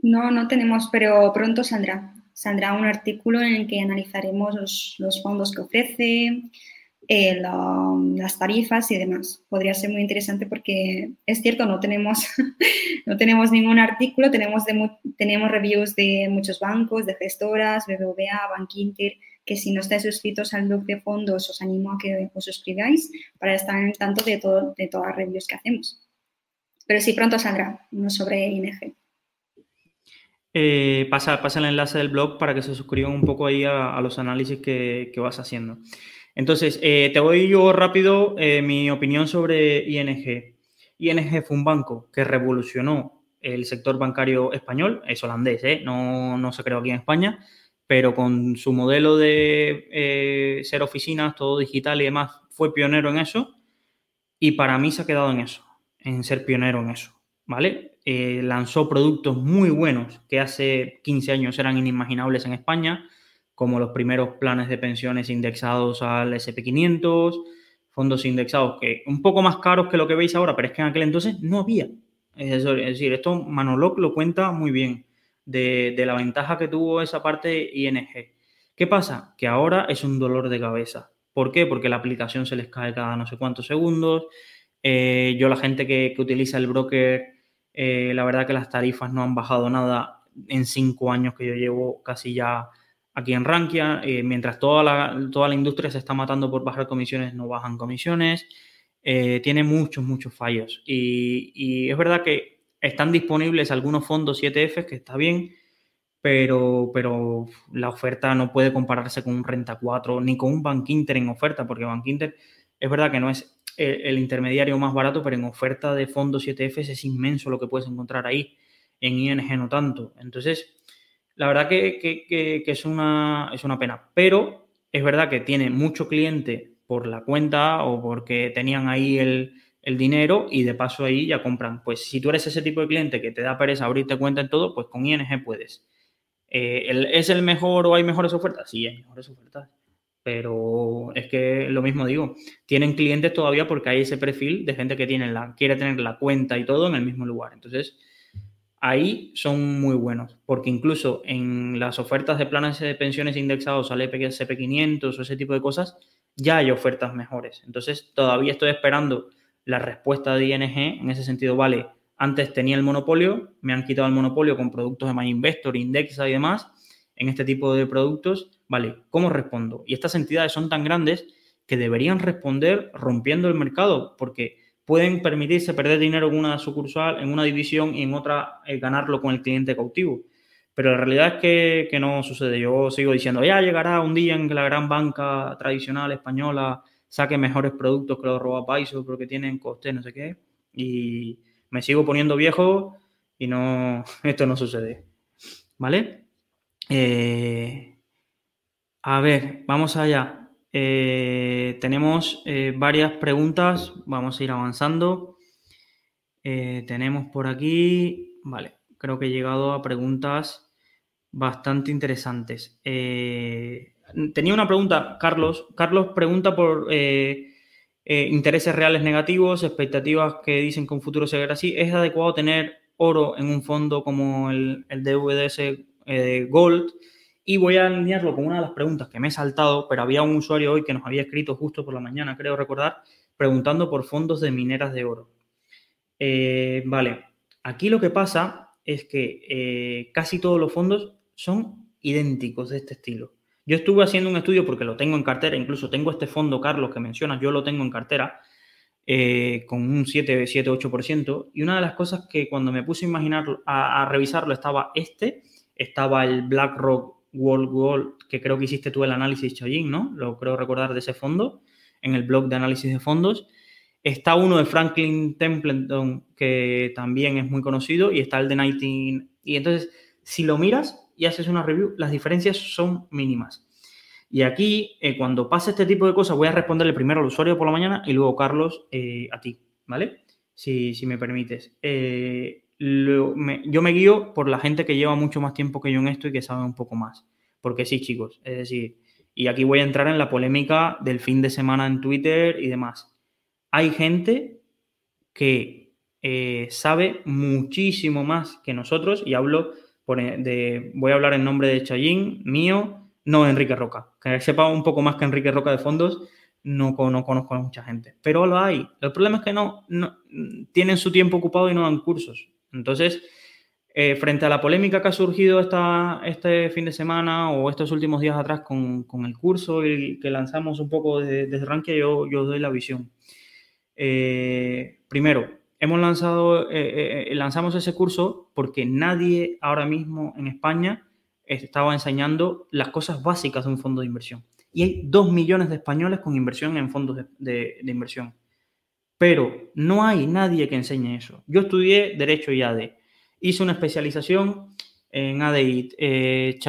No, no tenemos, pero pronto saldrá saldrá un artículo en el que analizaremos los, fondos que ofrece, eh, las tarifas y demás. Podría ser muy interesante porque es cierto, no tenemos, <laughs> no tenemos ningún artículo, tenemos, tenemos reviews de muchos bancos, de gestoras, BBVA, Bankinter, que si no estáis suscritos al blog de fondos os animo a que os suscribáis para estar en tanto de, todo, de todas las reviews que hacemos. Pero sí, pronto saldrá uno sobre ING. Eh, pasa, pasa el enlace del blog para que se suscriban un poco ahí a, los análisis que, vas haciendo. Entonces, eh, te voy yo rápido eh, mi opinión sobre ING. ING fue un banco que revolucionó el sector bancario español, es holandés, no, no se creó aquí en España, pero con su modelo de ser oficinas, todo digital y demás, fue pionero en eso y para mí se ha quedado en eso, en ser pionero en eso, ¿vale? Eh, lanzó productos muy buenos que hace 15 años eran inimaginables en España, como los primeros planes de pensiones indexados al SP500, fondos indexados que un poco más caros que lo que veis ahora, pero es que en aquel entonces no había. Es decir, esto Manoloc lo cuenta muy bien de, de la ventaja que tuvo esa parte ING. ¿Qué pasa? Que ahora es un dolor de cabeza. ¿Por qué? Porque la aplicación se les cae cada no sé cuántos segundos. Eh, yo, la gente que, que utiliza el broker eh, la verdad que las tarifas no han bajado nada en cinco años que yo llevo casi ya aquí en Rankia. Eh, mientras toda la, toda la industria se está matando por bajar comisiones, no bajan comisiones. Eh, tiene muchos, muchos fallos. Y, es verdad que están disponibles algunos fondos 7F, que está bien, pero, pero la oferta no puede compararse con un Renta 4 ni con un Bank Inter en oferta, porque Bank Inter es verdad que no es el, intermediario más barato, pero en oferta de fondos 7Fs es inmenso lo que puedes encontrar ahí. En ING no tanto. Entonces, la verdad que, es, una, es una pena. Pero es verdad que tiene mucho cliente por la cuenta o porque tenían ahí el, dinero y de paso ahí ya compran. Pues si tú eres ese tipo de cliente que te da pereza abrirte cuenta en todo, pues con ING puedes. Eh, ¿Es el mejor o hay mejores ofertas? Sí, hay mejores ofertas pero es que lo mismo digo, tienen clientes todavía porque hay ese perfil de gente que tiene la, quiere tener la cuenta y todo en el mismo lugar. Entonces, ahí son muy buenos, porque incluso en las ofertas de planes de pensiones indexados al SP500 o ese tipo de cosas, ya hay ofertas mejores. Entonces, todavía estoy esperando la respuesta de ING en ese sentido, vale, antes tenía el monopolio, me han quitado el monopolio con productos de MyInvestor, Indexa y demás, en este tipo de productos, Vale, ¿cómo respondo? Y estas entidades son tan grandes que deberían responder rompiendo el mercado, porque pueden permitirse perder dinero en una sucursal, en una división y en otra eh, ganarlo con el cliente cautivo. Pero la realidad es que, no sucede. Yo sigo diciendo, ya llegará un día en que la gran banca tradicional española saque mejores productos que los robapaisos porque tienen costes, no sé qué. Y me sigo poniendo viejo y no, <laughs> esto no sucede. ¿Vale? Eh, a ver, vamos allá. Eh, tenemos eh, varias preguntas, vamos a ir avanzando. Eh, tenemos por aquí, vale, creo que he llegado a preguntas bastante interesantes. tenía una pregunta, Carlos. Carlos pregunta por intereses reales negativos, expectativas que dicen que un futuro será así, es adecuado tener oro en un fondo como el, el DVDS Gold. Y voy a alinearlo con una de las preguntas que me he saltado, pero había un usuario hoy que nos había escrito justo por la mañana, creo recordar, preguntando por fondos de mineras de oro. Eh, vale, aquí lo que pasa es que casi todos los fondos son idénticos de este estilo. Yo estuve haciendo un estudio porque lo tengo en cartera, incluso tengo este fondo, Carlos, que mencionas, yo lo tengo en cartera, eh, con un 7, 7, 8%. Y una de las cosas que cuando me puse a imaginar, a, revisarlo, estaba este, estaba el BlackRock World Gold, que creo que hiciste tú el análisis, Chayín, ¿no? Lo creo recordar de ese fondo, en el blog de análisis de fondos. Está uno de Franklin Templeton, que también es muy conocido, y está el de 19. Y entonces, si lo miras, y haces una review, las diferencias son mínimas. Y aquí, eh, cuando pase este tipo de cosas, voy a responderle primero al usuario por la mañana y luego, Carlos, eh, a ti, ¿vale? Si, si me permites. Eh, yo me guío por la gente que lleva mucho más tiempo que yo en esto y que sabe un poco más. Porque sí, chicos, es decir, y aquí voy a entrar en la polémica del fin de semana en Twitter y demás. Hay gente que sabe muchísimo más que nosotros y hablo de, voy a hablar en nombre de Chayín, mío, no Enrique Roca. Que sepa un poco más que Enrique Roca de fondos, no, no conozco a mucha gente. Pero lo hay. El problema es que no tienen su tiempo ocupado y no dan cursos. Entonces, eh, frente a la polémica que ha surgido esta, este fin de semana o estos últimos días atrás con, con el curso que lanzamos un poco desde, desde yo, yo doy la visión. Eh, primero, hemos lanzado, eh, lanzamos ese curso porque nadie ahora mismo en España estaba enseñando las cosas básicas de un fondo de inversión. Y hay dos millones de españoles con inversión en fondos de, inversión. Pero no hay nadie que enseñe eso. Yo estudié Derecho y ADE. Hice una especialización en ADI. Eh,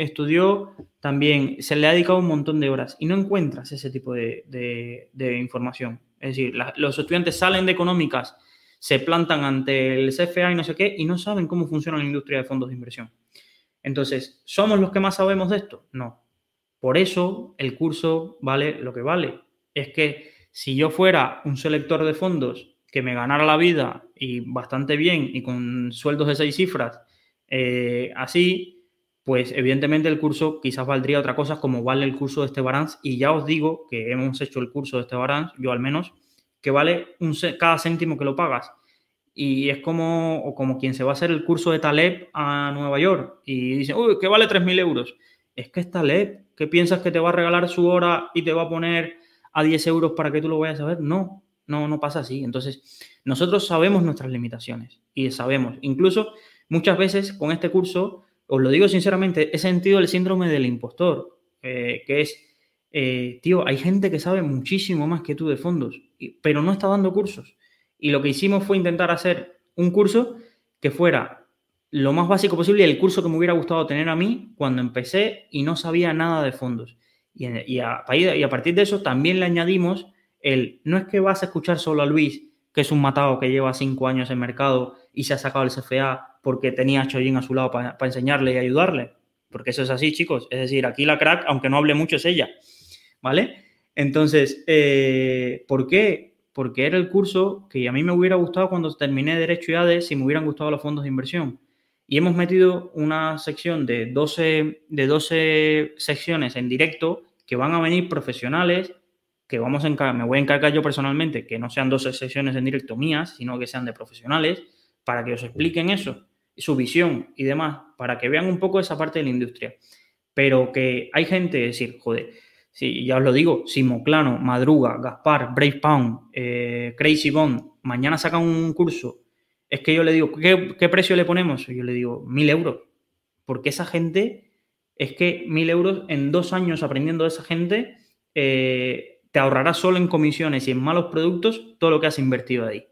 estudió también, se le ha dedicado un montón de horas y no encuentras ese tipo de información. Es decir, los estudiantes salen de económicas, se plantan ante el CFA y no sé qué, y no saben cómo funciona la industria de fondos de inversión. Entonces, ¿somos los que más sabemos de esto? No. Por eso el curso vale lo que vale. Es que si yo fuera un selector de fondos que me ganara la vida y bastante bien y con sueldos de seis cifras, eh, así, pues evidentemente el curso quizás valdría otra cosa como vale el curso de este Barans y ya os digo que hemos hecho el curso de este Barans, yo al menos, que vale un, cada céntimo que lo pagas. Y es como, o como quien se va a hacer el curso de Taleb a Nueva York y dice, uy, que vale 3.000 euros. Es que es Taleb, ¿qué piensas que te va a regalar su hora y te va a poner a 10 euros para que tú lo vayas a ver? No, no, no pasa así. Entonces, nosotros sabemos nuestras limitaciones y sabemos, incluso muchas veces con este curso os lo digo sinceramente, he sentido el síndrome del impostor, eh, que es, eh, tío, hay gente que sabe muchísimo más que tú de fondos, pero no está dando cursos. Y lo que hicimos fue intentar hacer un curso que fuera lo más básico posible, el curso que me hubiera gustado tener a mí cuando empecé y no sabía nada de fondos. Y, a, partir de eso también le añadimos el, no es que vas a escuchar solo a Luis, que es un matado que lleva cinco años en mercado y se ha sacado el CFA porque tenía a a su lado para enseñarle y ayudarle. Porque eso es así, chicos. Es decir, aquí la crack, aunque no hable mucho, es ella. ¿Vale? Entonces, eh, ¿por qué? Porque era el curso que a mí me hubiera gustado cuando terminé Derecho y ADE si me hubieran gustado los fondos de inversión. Y hemos metido una sección de 12, de 12 secciones en directo que van a venir profesionales, que vamos a me voy a encargar yo personalmente, que no sean 12 secciones en directo mías, sino que sean de profesionales, para que os expliquen eso su visión y demás, para que vean un poco esa parte de la industria. Pero que hay gente, es decir, joder, si ya os lo digo, si Moclano, Madruga, Gaspar, Brave Pound, eh, Crazy Bond, mañana sacan un curso, es que yo le digo, ¿qué, precio le ponemos? Yo le digo, mil euros. Porque esa gente, es que mil euros en dos años aprendiendo de esa gente, eh, te ahorrará solo en comisiones y en malos productos todo lo que has invertido ahí.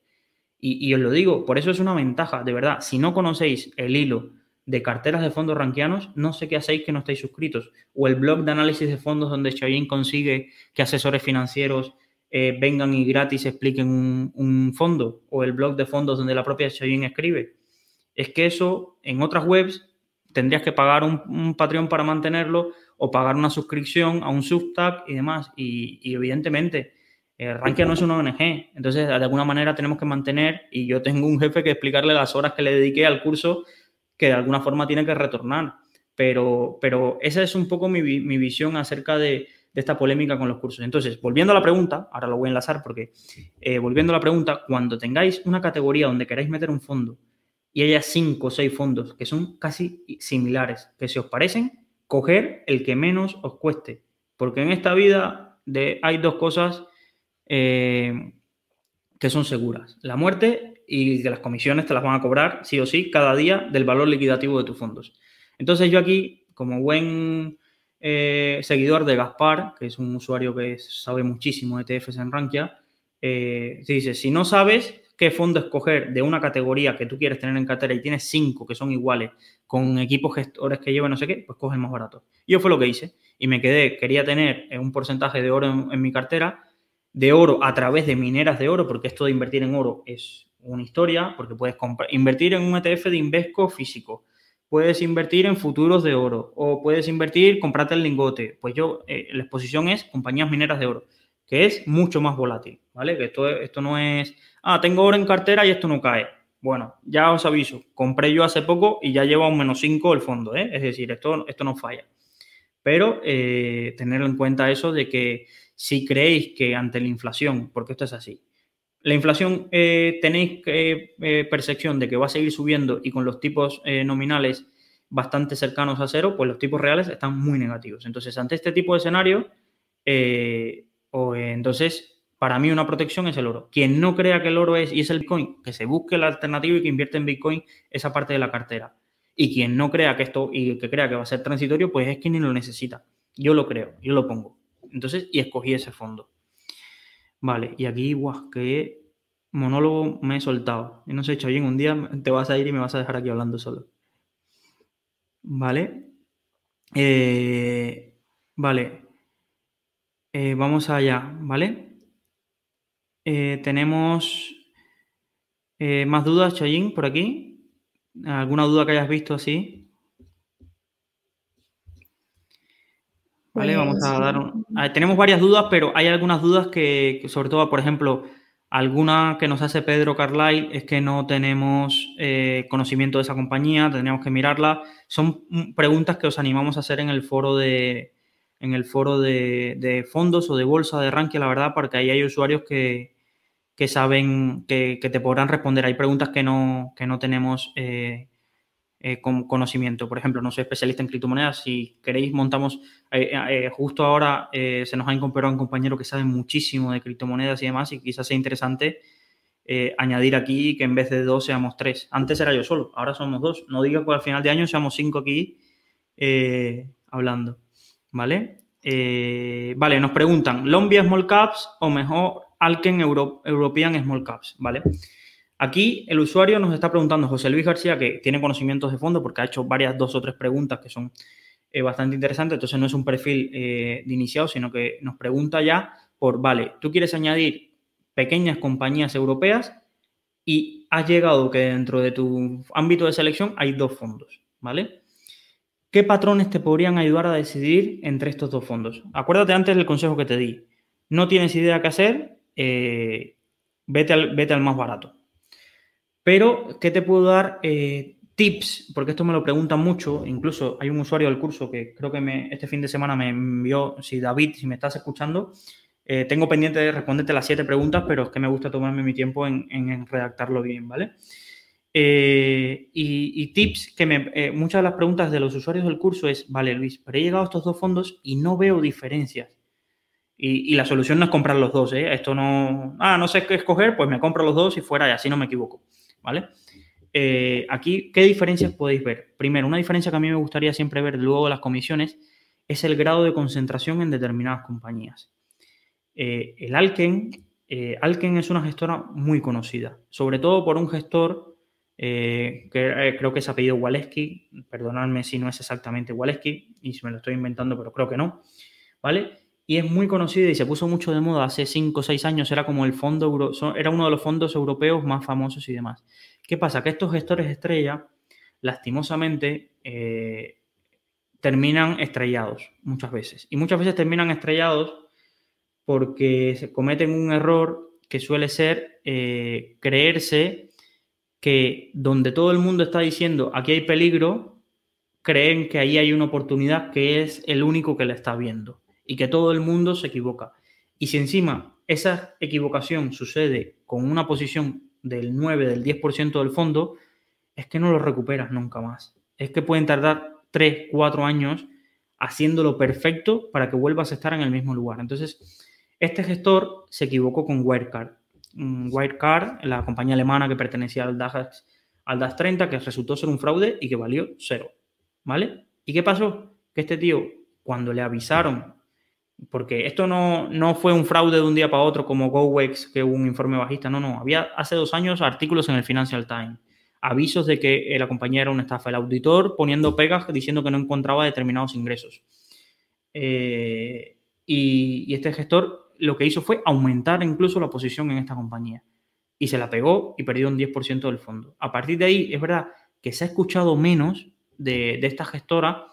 Y, os lo digo, por eso es una ventaja, de verdad. Si no conocéis el hilo de carteras de fondos ranquianos, no sé qué hacéis que no estáis suscritos. O el blog de análisis de fondos donde Chayín consigue que asesores financieros eh, vengan y gratis expliquen un, fondo. O el blog de fondos donde la propia Chayín escribe. Es que eso en otras webs tendrías que pagar un, Patreon para mantenerlo o pagar una suscripción a un Substack y demás. Y, evidentemente Eh, Rankia no es una ONG, entonces de alguna manera tenemos que mantener, y yo tengo un jefe que explicarle las horas que le dediqué al curso, que de alguna forma tiene que retornar. Pero, pero esa es un poco mi, visión acerca de, esta polémica con los cursos. Entonces, volviendo a la pregunta, ahora lo voy a enlazar porque, eh, volviendo a la pregunta, cuando tengáis una categoría donde queráis meter un fondo y haya cinco o seis fondos que son casi similares, que si os parecen, coger el que menos os cueste. Porque en esta vida de, hay dos cosas eh, que son seguras. La muerte y que las comisiones te las van a cobrar sí o sí cada día del valor liquidativo de tus fondos. Entonces yo aquí, como buen eh, seguidor de Gaspar, que es un usuario que sabe muchísimo de ETFs en Rankia, eh, dice, si no sabes qué fondo escoger de una categoría que tú quieres tener en cartera y tienes cinco que son iguales con equipos gestores que llevan no sé qué, pues coge más barato. Yo fue lo que hice y me quedé, quería tener un porcentaje de oro en mi cartera de oro a través de mineras de oro, porque esto de invertir en oro es una historia, porque puedes invertir en un ETF de Invesco físico, puedes invertir en futuros de oro o puedes invertir, comprarte el lingote. Pues yo, eh, la exposición es compañías mineras de oro, que es mucho más volátil, ¿vale? Que esto, esto no es, ah, tengo oro en cartera y esto no cae. Bueno, ya os aviso, compré yo hace poco y ya lleva un menos 5 el fondo, ¿eh? Es decir, esto, esto no falla. Pero eh, tener en cuenta eso de que si creéis que ante la inflación, porque esto es así, la inflación eh, tenéis eh, percepción de que va a seguir subiendo y con los tipos eh, nominales bastante cercanos a cero, pues los tipos reales están muy negativos. Entonces, ante este tipo de escenario, o, entonces, para mí una protección es el oro. Quien no crea que el oro es y es el Bitcoin, que se busque la alternativa y que invierte en Bitcoin esa parte de la cartera. Y quien no crea que esto y que crea que va a ser transitorio, pues es quien lo necesita. Yo lo creo, yo lo pongo. Entonces, y escogí ese fondo. Vale, y aquí, guau, que monólogo me he soltado. Y no sé, bien un día te vas a ir y me vas a dejar aquí hablando solo. Vale. Eh, vale. Eh, vamos allá, ¿vale? Eh, tenemos más dudas, Choyin, por aquí. ¿Alguna duda que hayas visto así? ¿Vale? Vamos a pues, dar un... tenemos varias dudas, pero hay algunas dudas que, sobre todo, por ejemplo, alguna que nos hace Pedro Carlyle es que no tenemos eh, conocimiento de esa compañía, tendríamos que mirarla. Son preguntas que os animamos a hacer en el foro de, en el foro de, fondos o de bolsa de Rankia, la verdad, porque ahí hay usuarios que, saben, que, te podrán responder. Hay preguntas que no, que no tenemos eh, eh, con conocimiento. Por ejemplo, no soy especialista en criptomonedas. Si queréis, montamos. Eh, eh, justo ahora se nos ha incorporado un compañero que sabe muchísimo de criptomonedas y demás, y quizás sea interesante añadir aquí que en vez de dos seamos tres. Antes era yo solo, ahora somos dos. No digo que al final de año seamos cinco aquí hablando. ¿Vale? vale, nos preguntan: ¿Lombia Small Caps o mejor Alken European Small Caps? ¿Vale? Aquí el usuario nos está preguntando, José Luis García, que tiene conocimientos de fondo porque ha hecho varias, dos o tres preguntas que son eh, bastante interesantes, entonces no es un perfil eh, de iniciado, sino que nos pregunta ya por, vale, tú quieres añadir pequeñas compañías europeas y has llegado que dentro de tu ámbito de selección hay dos fondos, ¿vale? ¿Qué patrones te podrían ayudar a decidir entre estos dos fondos? Acuérdate antes del consejo que te di. No tienes idea qué hacer, eh, vete, vete al más barato. Pero, ¿qué te puedo dar? Eh, tips, porque esto me lo preguntan mucho. Incluso hay un usuario del curso que creo que me, este fin de semana me envió, si David, si me estás escuchando, eh, tengo pendiente de responderte las siete preguntas, pero es que me gusta tomarme mi tiempo en, redactarlo bien, ¿vale? Eh, y, tips que me, muchas de las preguntas de los usuarios del curso es, vale Luis, pero he llegado a estos dos fondos y no veo diferencias. Y, la solución no es comprar los dos. Esto no, ah, no sé qué escoger, pues me compro los dos y fuera y así no me equivoco. ¿Vale? Eh, aquí, ¿qué diferencias podéis ver? Primero, una diferencia que a mí me gustaría siempre ver luego de las comisiones es el grado de concentración en determinadas compañías. Eh, el Alken, eh, Alken es una gestora muy conocida, sobre todo por un gestor que creo que es apellido Waleski, perdonadme si no es exactamente Waleski y si me lo estoy inventando, pero creo que no, ¿vale? Y es muy conocida y se puso mucho de moda hace 5 o 6 años, era como el fondo, era uno de los fondos europeos más famosos y demás. ¿Qué pasa? Que estos gestores estrella, lastimosamente, eh, terminan estrellados muchas veces. Y muchas veces terminan estrellados porque se cometen un error que suele ser eh, creerse que donde todo el mundo está diciendo aquí hay peligro, creen que ahí hay una oportunidad que es el único que le está viendo y que todo el mundo se equivoca. Y si encima esa equivocación sucede con una posición del 9, del 10% del fondo, es que no lo recuperas nunca más. Es que pueden tardar 3, 4 años haciéndolo perfecto para que vuelvas a estar en el mismo lugar. Entonces, este gestor se equivocó con Wirecard. Wirecard, la compañía alemana que pertenecía al DAX, al DAX 30, que resultó ser un fraude y que valió cero. ¿Vale? ¿Y qué pasó? Que este tío, cuando le avisaron, porque esto no, no fue un fraude de un día para otro como GoWex, que hubo un informe bajista, no, no, había hace dos años artículos en el Financial Times, avisos de que la compañía era una estafa, el auditor poniendo pegas diciendo que no encontraba determinados ingresos. Eh, y, y este gestor lo que hizo fue aumentar incluso la posición en esta compañía. Y se la pegó y perdió un 10% del fondo. A partir de ahí, es verdad que se ha escuchado menos de, esta gestora,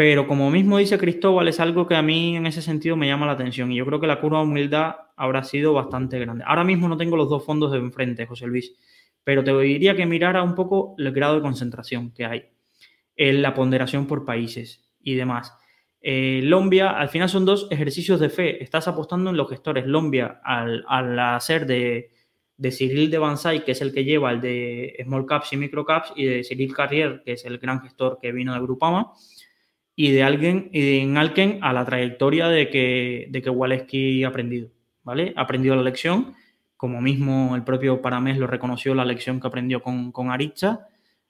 pero como mismo dice Cristóbal, es algo que a mí en ese sentido me llama la atención y yo creo que la curva de humildad habrá sido bastante grande. Ahora mismo no tengo los dos fondos de enfrente, José Luis, pero te diría que mirara un poco el grado de concentración que hay, en la ponderación por países y demás. Eh, Lombia, al final son dos ejercicios de fe. Estás apostando en los gestores. Lombia, al, al hacer de, de Cyril de Bansay, que es el que lleva el de Small Caps y Micro Caps, y de Cyril Carrier, que es el gran gestor que vino de Grupama, y de alguien, y en Alken a la trayectoria de que, de que Waleski ha aprendido, ¿vale? Ha aprendido la lección, como mismo el propio Paramés lo reconoció la lección que aprendió con, con Aricha,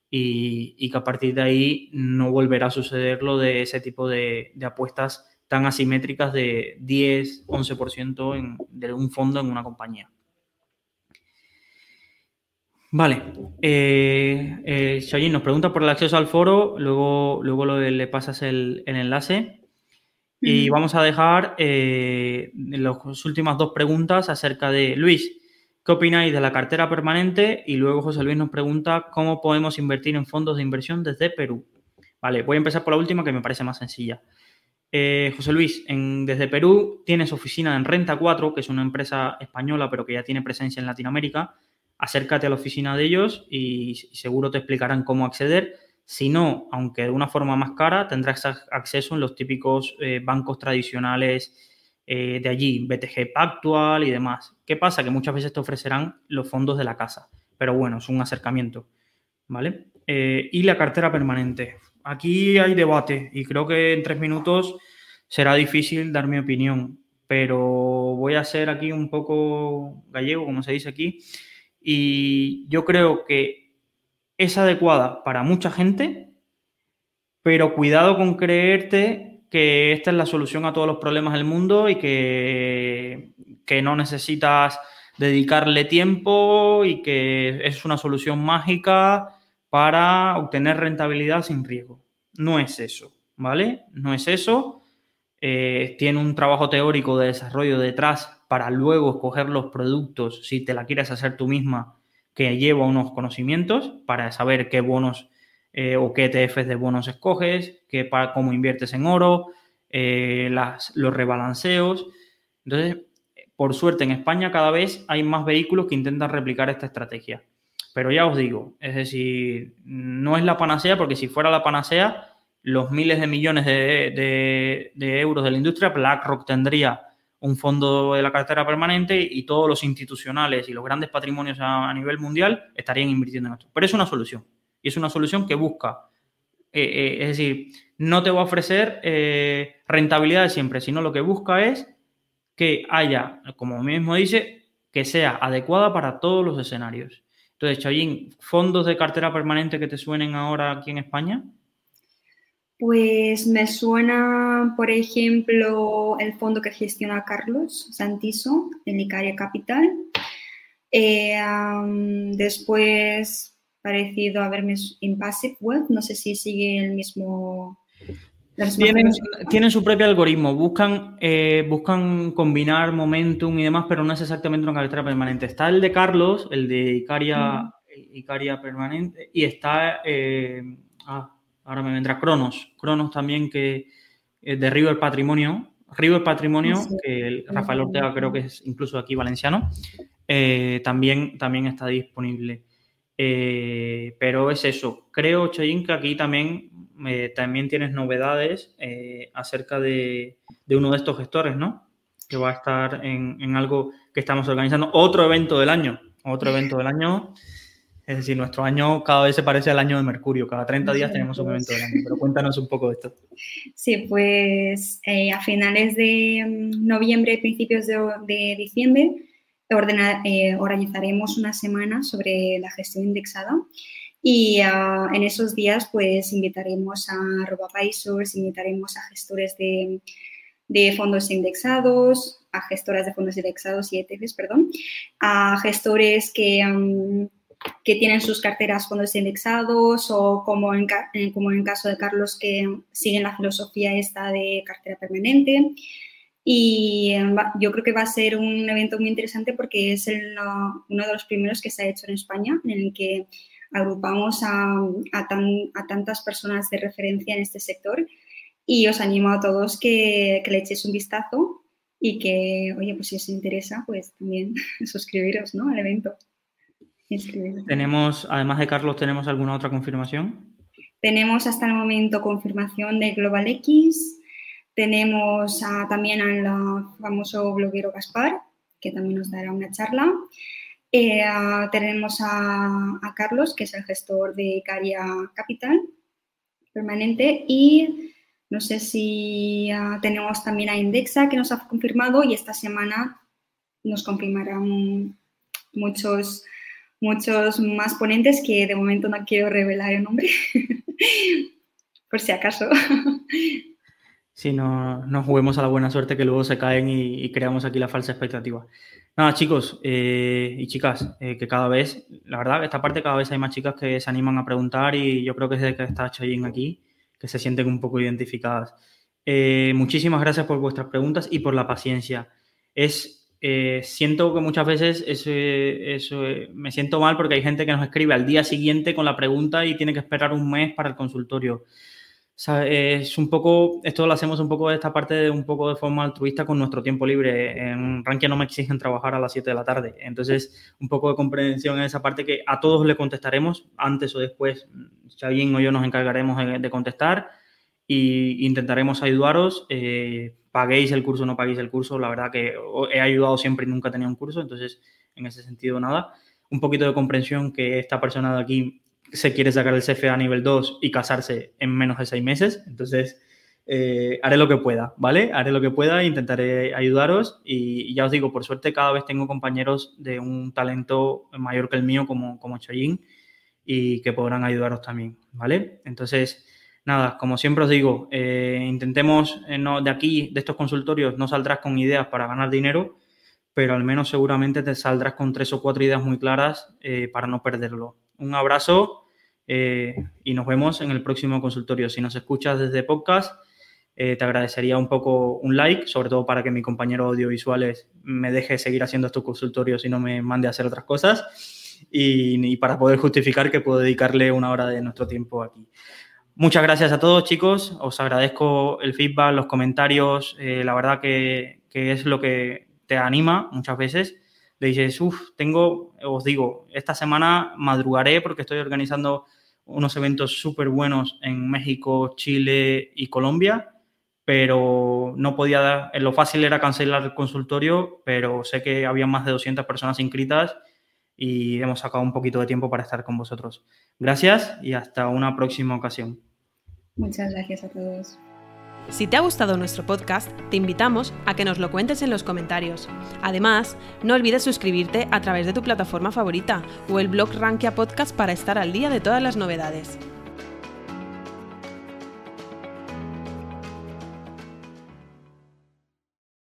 y, que a partir de ahí no volverá a suceder lo de ese tipo de, de apuestas tan asimétricas de 10, 11% en, de un fondo en una compañía. Vale. Eh, eh nos pregunta por el acceso al foro, luego, luego le pasas el, enlace. Y vamos a dejar eh, las últimas dos preguntas acerca de Luis. ¿Qué opináis de la cartera permanente? Y luego José Luis nos pregunta cómo podemos invertir en fondos de inversión desde Perú. Vale, voy a empezar por la última que me parece más sencilla. Eh, José Luis, desde Perú tienes oficina en Renta 4, que es una empresa española pero que ya tiene presencia en Latinoamérica acércate a la oficina de ellos y seguro te explicarán cómo acceder. Si no, aunque de una forma más cara, tendrás acceso en los típicos eh, bancos tradicionales eh, de allí, BTG Pactual y demás. ¿Qué pasa? Que muchas veces te ofrecerán los fondos de la casa, pero bueno, es un acercamiento, ¿vale? Eh, y la cartera permanente. Aquí hay debate y creo que en tres minutos será difícil dar mi opinión, pero voy a ser aquí un poco gallego, como se dice aquí, y yo creo que es adecuada para mucha gente, pero cuidado con creerte que esta es la solución a todos los problemas del mundo y que, que no necesitas dedicarle tiempo y que es una solución mágica para obtener rentabilidad sin riesgo. No es eso, ¿vale? No es eso. Eh, tiene un trabajo teórico de desarrollo detrás para luego escoger los productos, si te la quieres hacer tú misma, que lleva unos conocimientos para saber qué bonos eh, o qué ETFs de bonos escoges, qué, para, cómo inviertes en oro, eh, las, los rebalanceos. Entonces, por suerte, en España cada vez hay más vehículos que intentan replicar esta estrategia. Pero ya os digo, es decir, no es la panacea, porque si fuera la panacea, los miles de millones de, de euros de la industria, BlackRock tendría un fondo de la cartera permanente y todos los institucionales y los grandes patrimonios a, nivel mundial estarían invirtiendo en esto. Pero es una solución. Y es una solución que busca, eh, eh, es decir, no te va a ofrecer eh, rentabilidad siempre, sino lo que busca es que haya, como mismo dice, que sea adecuada para todos los escenarios. Entonces, Chayín, fondos de cartera permanente que te suenen ahora aquí en España. Pues me suena, por ejemplo, el fondo que gestiona Carlos Santiso, el Icaria Capital. Eh, después, parecido a verme Impassive Wealth, no sé si sigue el mismo... Tienen, su propio algoritmo, buscan, eh, buscan combinar momentum y demás, pero no es exactamente una cartera permanente. Está el de Carlos, el de Icaria, Icaria Permanente, y está... Eh, ah, ahora me vendrá Cronos, Cronos también que es de River Patrimonio, River Patrimonio, que Rafael Ortega creo que es incluso aquí valenciano, eh, también, también está disponible. Eh, pero es eso. Creo, Choyin, que aquí también, eh, también tienes novedades acerca de, uno de estos gestores, ¿no? Que va a estar en, en algo que estamos organizando. Otro evento del año. Otro evento del año. Es decir, nuestro año cada vez se parece al año de Mercurio, cada 30 días tenemos un evento del año, pero cuéntanos un poco de esto. Sí, pues eh, a finales de mm, noviembre, principios de, diciembre, eh, organizaremos una semana sobre la gestión indexada. Y ah, en esos días pues invitaremos a RoboAdvisors, invitaremos a gestores de, de fondos indexados, a gestoras de fondos indexados y ETFs, perdón, a gestores que que tienen sus carteras fondos indexados o como en, eh, como en el caso de Carlos que siguen la filosofía esta de cartera permanente. Y eh, yo creo que va a ser un evento muy interesante porque es uno de los primeros que se ha hecho en España, en el que agrupamos a, a, a, tantas personas de referencia en este sector. Y os animo a todos que, que le echéis un vistazo y que, oye, pues si os interesa, pues también <laughs> suscribiros ¿no? al evento. Tenemos, además de Carlos, ¿tenemos alguna otra confirmación? Tenemos hasta el momento confirmación de Global X, tenemos también al famoso bloguero Gaspar, que también nos dará una charla. Eh, tenemos a, Carlos, que es el gestor de Caria Capital permanente, y no sé si tenemos también a Indexa, que nos ha confirmado, y esta semana nos confirmarán muchos muchos más ponentes que de momento no quiero revelar el nombre, <laughs> por si acaso. Si no nos juguemos a la buena suerte que luego se caen y, creamos aquí la falsa expectativa. Nada, chicos eh, y chicas, eh, que cada vez, la verdad, esta parte cada vez hay más chicas que se animan a preguntar y yo creo que desde que está Choyin aquí, que se sienten un poco identificadas. Eh, muchísimas gracias por vuestras preguntas y por la paciencia. Es eh, siento que muchas veces eso, eso, me siento mal porque hay gente que nos escribe al día siguiente con la pregunta y tiene que esperar un mes para el consultorio. es un poco, esto lo hacemos un poco de esta parte de un poco de forma altruista con nuestro tiempo libre. En Rankia no me exigen trabajar a las 7 de la tarde. Entonces, un poco de comprensión en esa parte que a todos le contestaremos antes o después. Xavín o yo nos encargaremos de contestar e intentaremos ayudaros. Eh, paguéis el curso no paguéis el curso, la verdad que he ayudado siempre y nunca he tenido un curso, entonces en ese sentido nada. Un poquito de comprensión que esta persona de aquí se quiere sacar el CFA nivel 2 y casarse en menos de seis meses, entonces eh, haré lo que pueda, ¿vale? Haré lo que pueda, intentaré ayudaros y, ya os digo, por suerte cada vez tengo compañeros de un talento mayor que el mío como, como Choyin y que podrán ayudaros también, ¿vale? Entonces, nada, como siempre os digo, eh, intentemos eh, de aquí, de estos consultorios, no saldrás con ideas para ganar dinero, pero al menos seguramente te saldrás con tres o cuatro ideas muy claras eh, para no perderlo. Un abrazo y nos vemos en el próximo consultorio. Si nos escuchas desde podcast, te agradecería un poco un like, sobre todo para que mi compañero audiovisuales me deje seguir haciendo estos consultorios y no me mande a hacer otras cosas. y para poder justificar que puedo dedicarle una hora de nuestro tiempo aquí. Muchas gracias a todos, chicos. Os agradezco el feedback, los comentarios. Eh, la verdad que, es lo que te anima muchas veces. Le dices, uff, tengo, os digo, esta semana madrugaré porque estoy organizando unos eventos súper buenos en México, Chile y Colombia, pero no podía dar, lo fácil era cancelar el consultorio, pero sé que había más de 200 personas inscritas y hemos sacado un poquito de tiempo para estar con vosotros. Gracias y hasta una próxima ocasión. Muchas gracias a todos. Si te ha gustado nuestro podcast, te invitamos a que nos lo cuentes en los comentarios. Además, no olvides suscribirte a través de tu plataforma favorita o el blog Rankia Podcast para estar al día de todas las novedades.